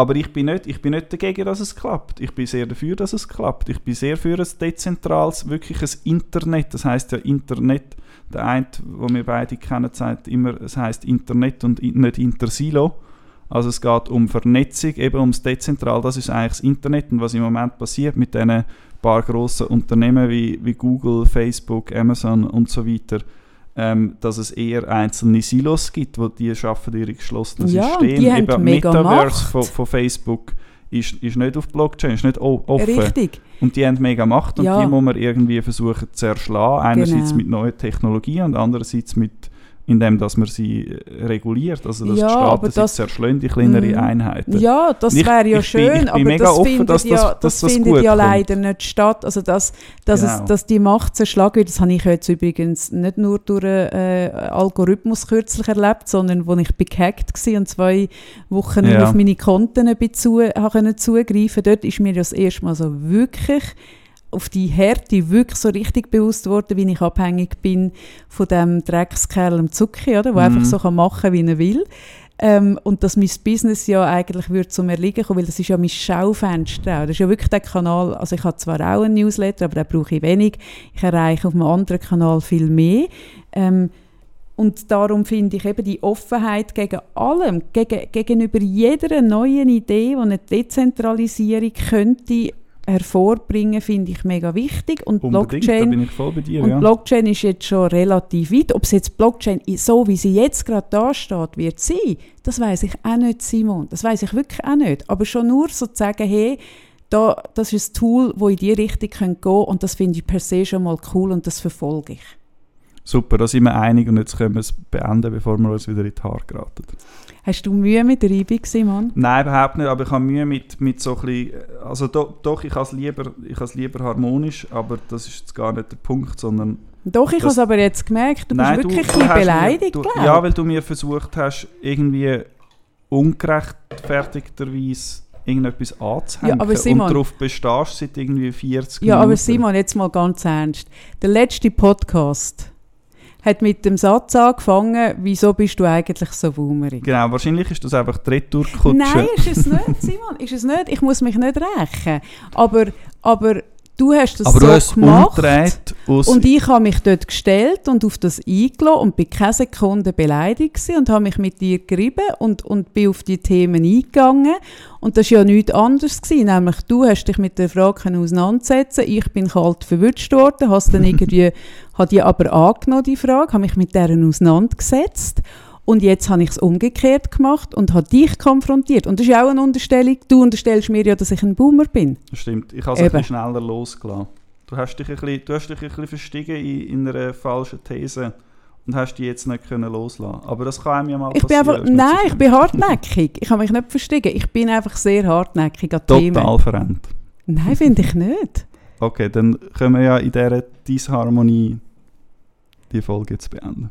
Aber ich bin, nicht, ich bin nicht dagegen, dass es klappt. Ich bin sehr dafür, dass es klappt. Ich bin sehr für ein dezentrales, wirklich ein Internet. Das heißt ja Internet. Der eine, wo wir beide kennen, sagt immer, es heißt Internet und nicht Intersilo. Also es geht um Vernetzung, eben ums Dezentral. Das ist eigentlich das Internet. Und was im Moment passiert mit diesen paar grossen Unternehmen wie, wie Google, Facebook, Amazon und so weiter, ähm, dass es eher einzelne Silos gibt, wo die schaffen ihre geschlossenen Ja, Systeme. die haben Eben mega Metaverse von, von Facebook ist, ist nicht auf Blockchain, ist nicht offen. Richtig. Und die haben mega Macht und Ja. die muss man irgendwie versuchen zu erschlagen. Einerseits Genau. mit neuen Technologien und andererseits mit indem dass man sie äh, reguliert, also dass Ja, die Staaten das- zerschlagen, die kleinere Mhm. Einheiten. Ja, das wäre ja ich bin- schön, ich bin aber mega das offen, findet dass das- ja, das das findet ja kommt. leider nicht statt. Also dass, dass, es, Genau. dass die Macht zerschlagen wird, das habe ich jetzt übrigens nicht nur durch einen äh, Algorithmus kürzlich erlebt, sondern wo ich gehackt war und zwei Wochen Ja. auf meine Konten ein bisschen zu, zugreifen Dort ist mir das erste Mal so wirklich auf die Härte wirklich so richtig bewusst worden, wie ich abhängig bin von dem Dreckskerl am Zucki, oder? der Mhm. einfach so kann machen wie er will. Ähm, und dass mein Business ja eigentlich würde zum Erliegen kommen, weil das ist ja mein Schaufenster. Das ist ja wirklich der Kanal, also ich habe zwar auch einen Newsletter, aber den brauche ich wenig. Ich erreiche auf einem anderen Kanal viel mehr. Ähm, und darum finde ich eben die Offenheit gegen allem, gegen, gegenüber jeder neuen Idee, die eine Dezentralisierung könnte hervorbringen, finde ich mega wichtig. Und Unbedingt, Blockchain dir. und ja. Blockchain ist jetzt schon relativ weit. Ob es jetzt Blockchain so, wie sie jetzt gerade da steht, wird sein, das weiß ich auch nicht, Simon. Das weiß ich wirklich auch nicht. Aber schon nur so zu sagen, hey, da, das ist ein Tool, wo in die Richtung gehen könnte und das finde ich per se schon mal cool und das verfolge ich. Super, da sind wir einig und jetzt können wir es beenden, bevor wir uns wieder in die Haare geraten. Hast du Mühe mit der Reibung, Simon? Nein, überhaupt nicht, aber ich habe Mühe mit, mit so ein bisschen, also do, doch, ich habe es lieber, ich habe es lieber harmonisch, aber das ist jetzt gar nicht der Punkt, sondern Doch, ich habe es aber jetzt gemerkt, du Nein, bist wirklich du ein bisschen hast mir- beleidigt, du. Ja, weil du mir versucht hast, irgendwie ungerechtfertigterweise irgendetwas anzuhängen Ja, aber Simon- und darauf bestehst seit irgendwie 40 Ja, Minuten. aber Simon, jetzt mal ganz ernst. Der letzte Podcast hat mit dem Satz angefangen, wieso bist du eigentlich so wumerig? Genau, wahrscheinlich ist das einfach die Retourkutsche. Nein, ist es nicht, Simon. Ist es nicht. Ich muss mich nicht rächen. Aber, aber du hast das aber so du hast gemacht. Und ich habe mich dort gestellt und auf das eingelassen und bin keine Sekunde beleidigt und habe mich mit dir gerieben und, und bin auf die Themen eingegangen. Und das war ja nichts anderes. Gewesen, nämlich du hast dich mit der Frage auseinandersetzen Ich bin kalt verwünscht worden, hast dann irgendwie, habe die aber angenommen, die Frage, habe mich mit deren auseinandergesetzt. Und jetzt habe ich es umgekehrt gemacht und habe dich konfrontiert. Und das ist auch eine Unterstellung. Du unterstellst mir ja, dass ich ein Boomer bin. Das stimmt, ich habe es ein bisschen schneller losgelassen. Du hast dich ein bisschen, du hast dich ein bisschen verstiegen in, in einer falschen These und hast die jetzt nicht können loslassen. Aber das kann einem ja mal Ich bin passieren. einfach, ist nicht so nein, ich bin hartnäckig. Ich habe mich nicht verstecken. Ich bin einfach sehr hartnäckig an Themen. Total verrennt. Nein, finde ich nicht. Okay, dann können wir ja in dieser Disharmonie die Folge jetzt beenden.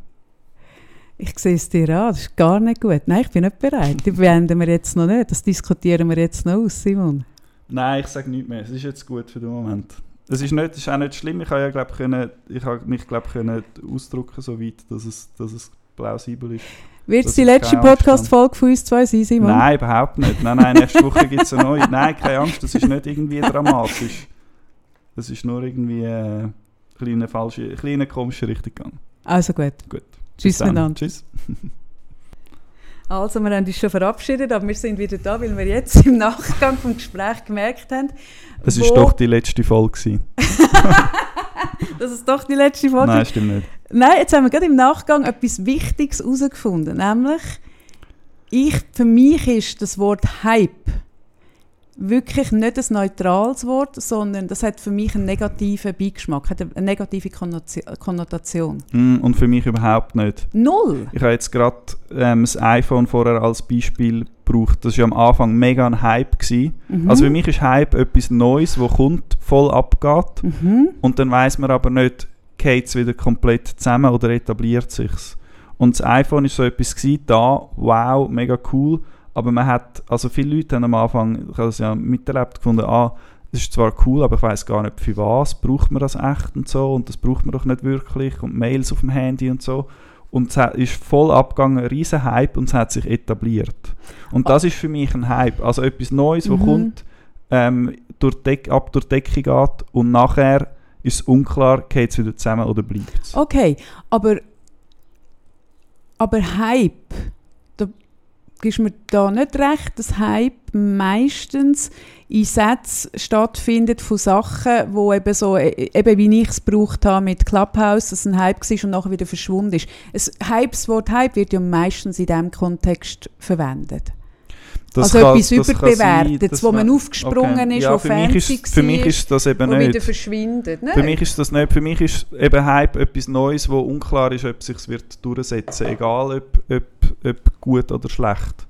Ich sehe es dir an, das ist gar nicht gut. Nein, ich bin nicht bereit. Die beenden wir jetzt noch nicht. Das diskutieren wir jetzt noch aus, Simon. Nein, ich sage nichts mehr. Es ist jetzt gut für den Moment. Es ist, nicht, es ist auch nicht schlimm. Ich habe ja, glaub, können, ich habe mich glaub, können ausdrücken so weit, dass es, dass es plausibel ist. Wird es die letzte Podcast-Folge von uns zwei sein, Simon? Nein, überhaupt nicht. Nein, nein, nächste Woche gibt es eine neue. Nein, keine Angst, das ist nicht irgendwie dramatisch. Das ist nur irgendwie äh, eine kleine, falsche, kleine komische Richtung gegangen. Also gut. Gut. Tschüss miteinander. Tschüss. Also, wir haben uns schon verabschiedet, aber wir sind wieder da, weil wir jetzt im Nachgang vom Gespräch gemerkt haben, Es war doch die letzte Folge. Dass es doch die letzte Folge Nein, stimmt nicht. Nein, jetzt haben wir gerade im Nachgang etwas Wichtiges herausgefunden. Nämlich, ich, für mich ist das Wort Hype wirklich nicht ein neutrales Wort, sondern das hat für mich einen negativen Beigeschmack, hat eine negative Konnotation. Mm, Und für mich überhaupt nicht. Null! Ich habe jetzt gerade ähm, das iPhone vorher als Beispiel gebraucht. Das war ja am Anfang mega ein Hype. Gewesen. Mhm. Also für mich ist Hype etwas Neues, das kommt, voll abgeht. Mhm. Und dann weiß man aber nicht, geht es wieder komplett zusammen oder etabliert sich's. Und das iPhone ist so etwas gewesen, da, wow, mega cool. Aber man hat, also viele Leute haben am Anfang, ich habe das ja miterlebt, gefunden, ah, das ist zwar cool, aber ich weiß gar nicht für was, braucht man das echt und so und das braucht man doch nicht wirklich und Mails auf dem Handy und so. Und es ist voll abgegangen, ein riesen Hype und es hat sich etabliert. Und das ist für mich ein Hype, also etwas Neues, Mhm. kommt, ähm, durch Deck, ab durch die Decke geht und nachher ist es unklar, geht es wieder zusammen oder bleibt es. Okay, aber, aber Hype, gibst mir da nicht recht, dass Hype meistens in Sätzen stattfindet von Sachen, wo eben so, e- eben wie ich es gebraucht habe mit Clubhouse, dass ein Hype war und nachher wieder verschwunden ist. Es, Hype, das Wort Hype wird ja meistens in diesem Kontext verwendet. Das also kann- etwas das kann sein, überbewertet, dass wo man aufgesprungen okay. ist, ja, wo für mich ist, Für mich ist das eben wo wieder nicht. verschwindet. ne? Für mich ist das nicht. Für mich ist eben Hype etwas Neues, wo unklar ist, ob es sich wird durchsetzen egal ob, ob, ob gut oder schlecht.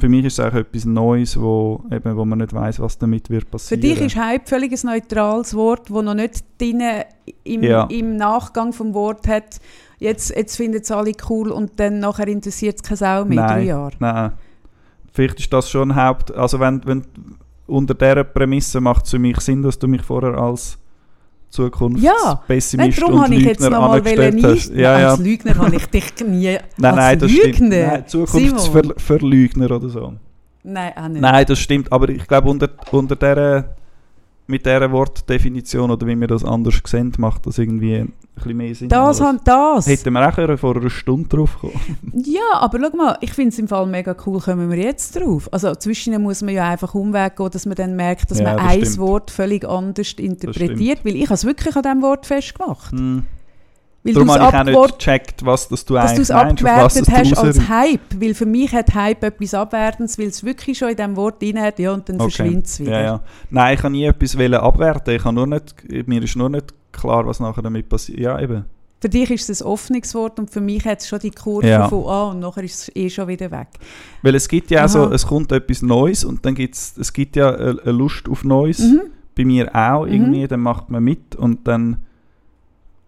Für mich ist es auch etwas Neues, wo, eben, wo man nicht weiß, was damit wird Für passieren. dich ist Hype völlig ein neutrales Wort, das noch nicht drin im, Ja. im Nachgang vom Wort hat. Jetzt, jetzt finden es alle cool und dann nachher interessiert es keine Sau mehr, drei Nein. Jahre. Nein. Vielleicht ist das schon ein Haupt. Also wenn, wenn unter dieser Prämisse macht es für mich Sinn, dass du mich vorher als Ja, Zukunftspessimist darum und habe ich jetzt Lügner angestellt hast. Ja, ja. Als Lügner habe ich dich nie Nein, als nein, das Lügner. stimmt. Nein. Zukunftsverlügner oder so. Nein, auch nicht. Nein, das stimmt. Aber ich glaube, unter, unter dieser, mit dieser Wortdefinition oder wie wir das anders sehen, macht das irgendwie ein bisschen mehr Sinn. Das, alles. haben das. Hätten wir auch vor einer Stunde drauf kommen Ja, aber schau mal, ich finde es im Fall mega cool, kommen wir jetzt drauf. Also zwischen muss man ja einfach Umweg gehen, dass man dann merkt, dass Ja, man das ein stimmt. Wort völlig anders interpretiert. Weil ich habe es wirklich an diesem Wort festgemacht. hm. Weil Darum du es habe ich auch nicht gecheckt, was das du dass du eigentlich es meinst, auf was abgewertet das hast du als Hype. Weil für mich hat Hype etwas Abwertendes, weil es wirklich schon in diesem Wort drin hat, ja, und dann Okay. verschwindet es wieder. Ja, ja. Nein, ich habe nie etwas abwerten. Ich habe nur nicht, mir ist nur nicht klar, was nachher damit passiert. Ja, eben. Für dich ist es ein Öffnungswort und für mich hat es schon die Kurve Ja. von an und nachher ist es eh schon wieder weg. Weil es gibt ja auch so, Aha. es kommt etwas Neues und dann gibt's, es gibt ja eine, Lust auf Neues. Mhm. Bei mir auch Mhm. irgendwie, dann macht man mit und dann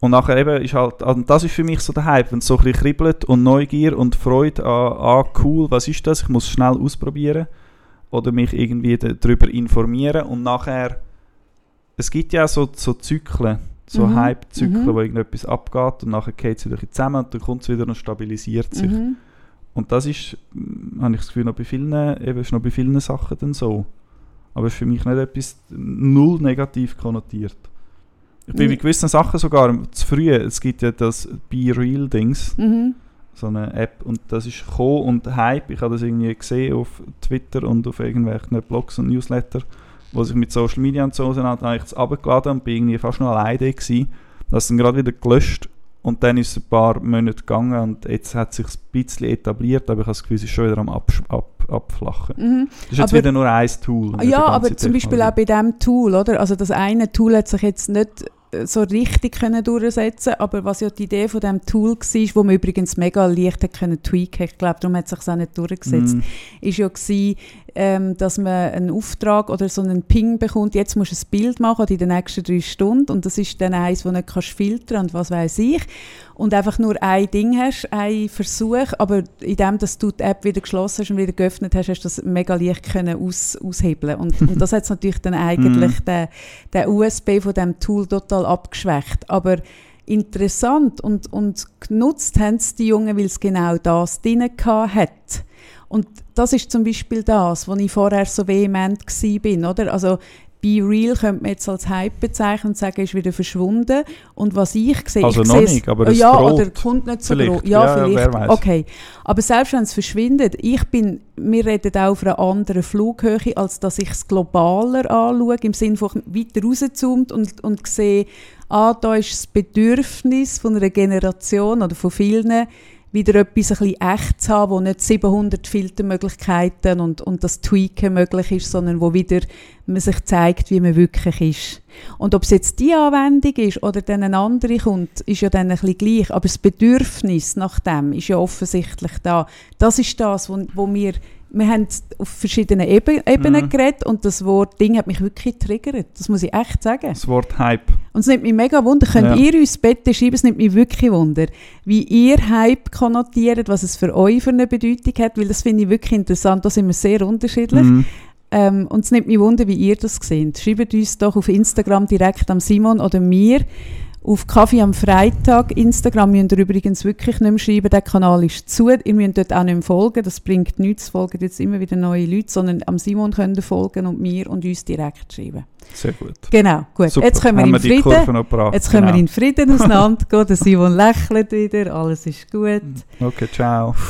und nachher eben ist halt, also das ist für mich so der Hype, wenn es so ein bisschen kribbelt und Neugier und Freude an, ah cool, was ist das, ich muss es schnell ausprobieren oder mich irgendwie darüber informieren und nachher, es gibt ja so, so Zyklen, so Mhm. Hype-Zyklen, Mhm. wo irgendetwas abgeht und nachher geht es wieder zusammen und dann kommt es wieder und stabilisiert sich. Mhm. Und das ist, mm, habe ich das Gefühl, noch bei vielen, eben noch bei vielen Sachen dann so. Aber es ist für mich nicht etwas null negativ konnotiert. Ich bin Mhm. bei gewissen Sachen sogar zu früh. Es gibt ja das Be Real-Dings, Mhm. so eine App, und das ist gekommen und Hype. Ich habe das irgendwie gesehen auf Twitter und auf irgendwelchen Blogs und Newsletter, wo sich mit Social Media und so auseinander habe ich das abgeladen und bin irgendwie fast noch alleine gewesen. Das ist dann gerade wieder gelöscht und dann ist es ein paar Monate gegangen und jetzt hat es sich ein bisschen etabliert, aber ich habe das Gefühl, es ist schon wieder am Absch ab abflachen. Mhm. Das ist jetzt Aber- wieder nur ein Tool. Ja, aber zum Beispiel auch bei diesem Tool, oder? Also das eine Tool hat sich jetzt nicht äh, so richtig können durchsetzen aber was ja die Idee von dem Tool war, wo man übrigens mega leicht hat können tweaken, ich glaube, darum hat es sich auch nicht durchgesetzt, Mm, ist ja gewesen, ähm, dass man einen Auftrag oder so einen Ping bekommt, jetzt musst du ein Bild machen in den nächsten drei Stunden und das ist dann eins, das nicht kannst filtern und was weiß ich. Und einfach nur ein Ding hast, ein Versuch, aber indem dass du die App wieder geschlossen hast und wieder geöffnet hast, hast du das mega leicht können aus, aushebeln. Und, und das hat natürlich dann eigentlich den, den USB von dem Tool total abgeschwächt, aber interessant und, und genutzt haben es die Jungen, weil es genau das drin hat. Und das ist zum Beispiel das, wo ich vorher so vehement bin, oder? Also Be Real könnte man jetzt als Hype bezeichnen und sagen, ist wieder verschwunden. Und was ich sehe, Also ich noch nicht, aber es ja, droht. oder kommt nicht so Vielleicht. Ja, Ja, vielleicht. weiß. Okay. Aber selbst wenn es verschwindet, ich bin, wir reden auch auf einer anderen Flughöhe, als dass ich es globaler anschaue, im Sinne von weiter rauszoomt und, und sehe, ah, da ist das Bedürfnis von einer Generation oder von vielen, wieder etwas ein bisschen echt zu haben, wo nicht 700 Filtermöglichkeiten und, und das Tweaken möglich ist, sondern wo wieder man sich zeigt, wie man wirklich ist. Und ob es jetzt die Anwendung ist oder dann eine andere kommt, ist ja dann ein bisschen gleich. Aber das Bedürfnis nach dem ist ja offensichtlich da. Das ist das, wo, wo wir, wir haben auf verschiedenen Eben, Ebenen Mhm. geredet und das Wort Ding hat mich wirklich getriggert. Das muss ich echt sagen. Das Wort Hype. Und es nimmt mich mega wunder, könnt Ja. ihr uns bitte schreiben, es nimmt mich wirklich wunder, wie ihr Hype konnotiert, was es für euch für eine Bedeutung hat, weil das finde ich wirklich interessant, da sind wir sehr unterschiedlich. Mhm. Ähm, und es nimmt mich wunder, wie ihr das seht. Schreibt uns doch auf Instagram direkt am Simon oder mir. Auf Kaffee am Freitag. Instagram müsst ihr übrigens wirklich nicht mehr schreiben, der Kanal ist zu. Ihr müsst dort auch nicht mehr folgen, das bringt nichts, es folgen jetzt immer wieder neue Leute, sondern am Simon könnt ihr folgen und mir und uns direkt schreiben. Sehr gut. Genau, gut. Super. Jetzt können wir Haben in Frieden. Jetzt können wir Genau. in Frieden auseinandergehen. Der Simon lächelt wieder, alles ist gut. Okay, ciao.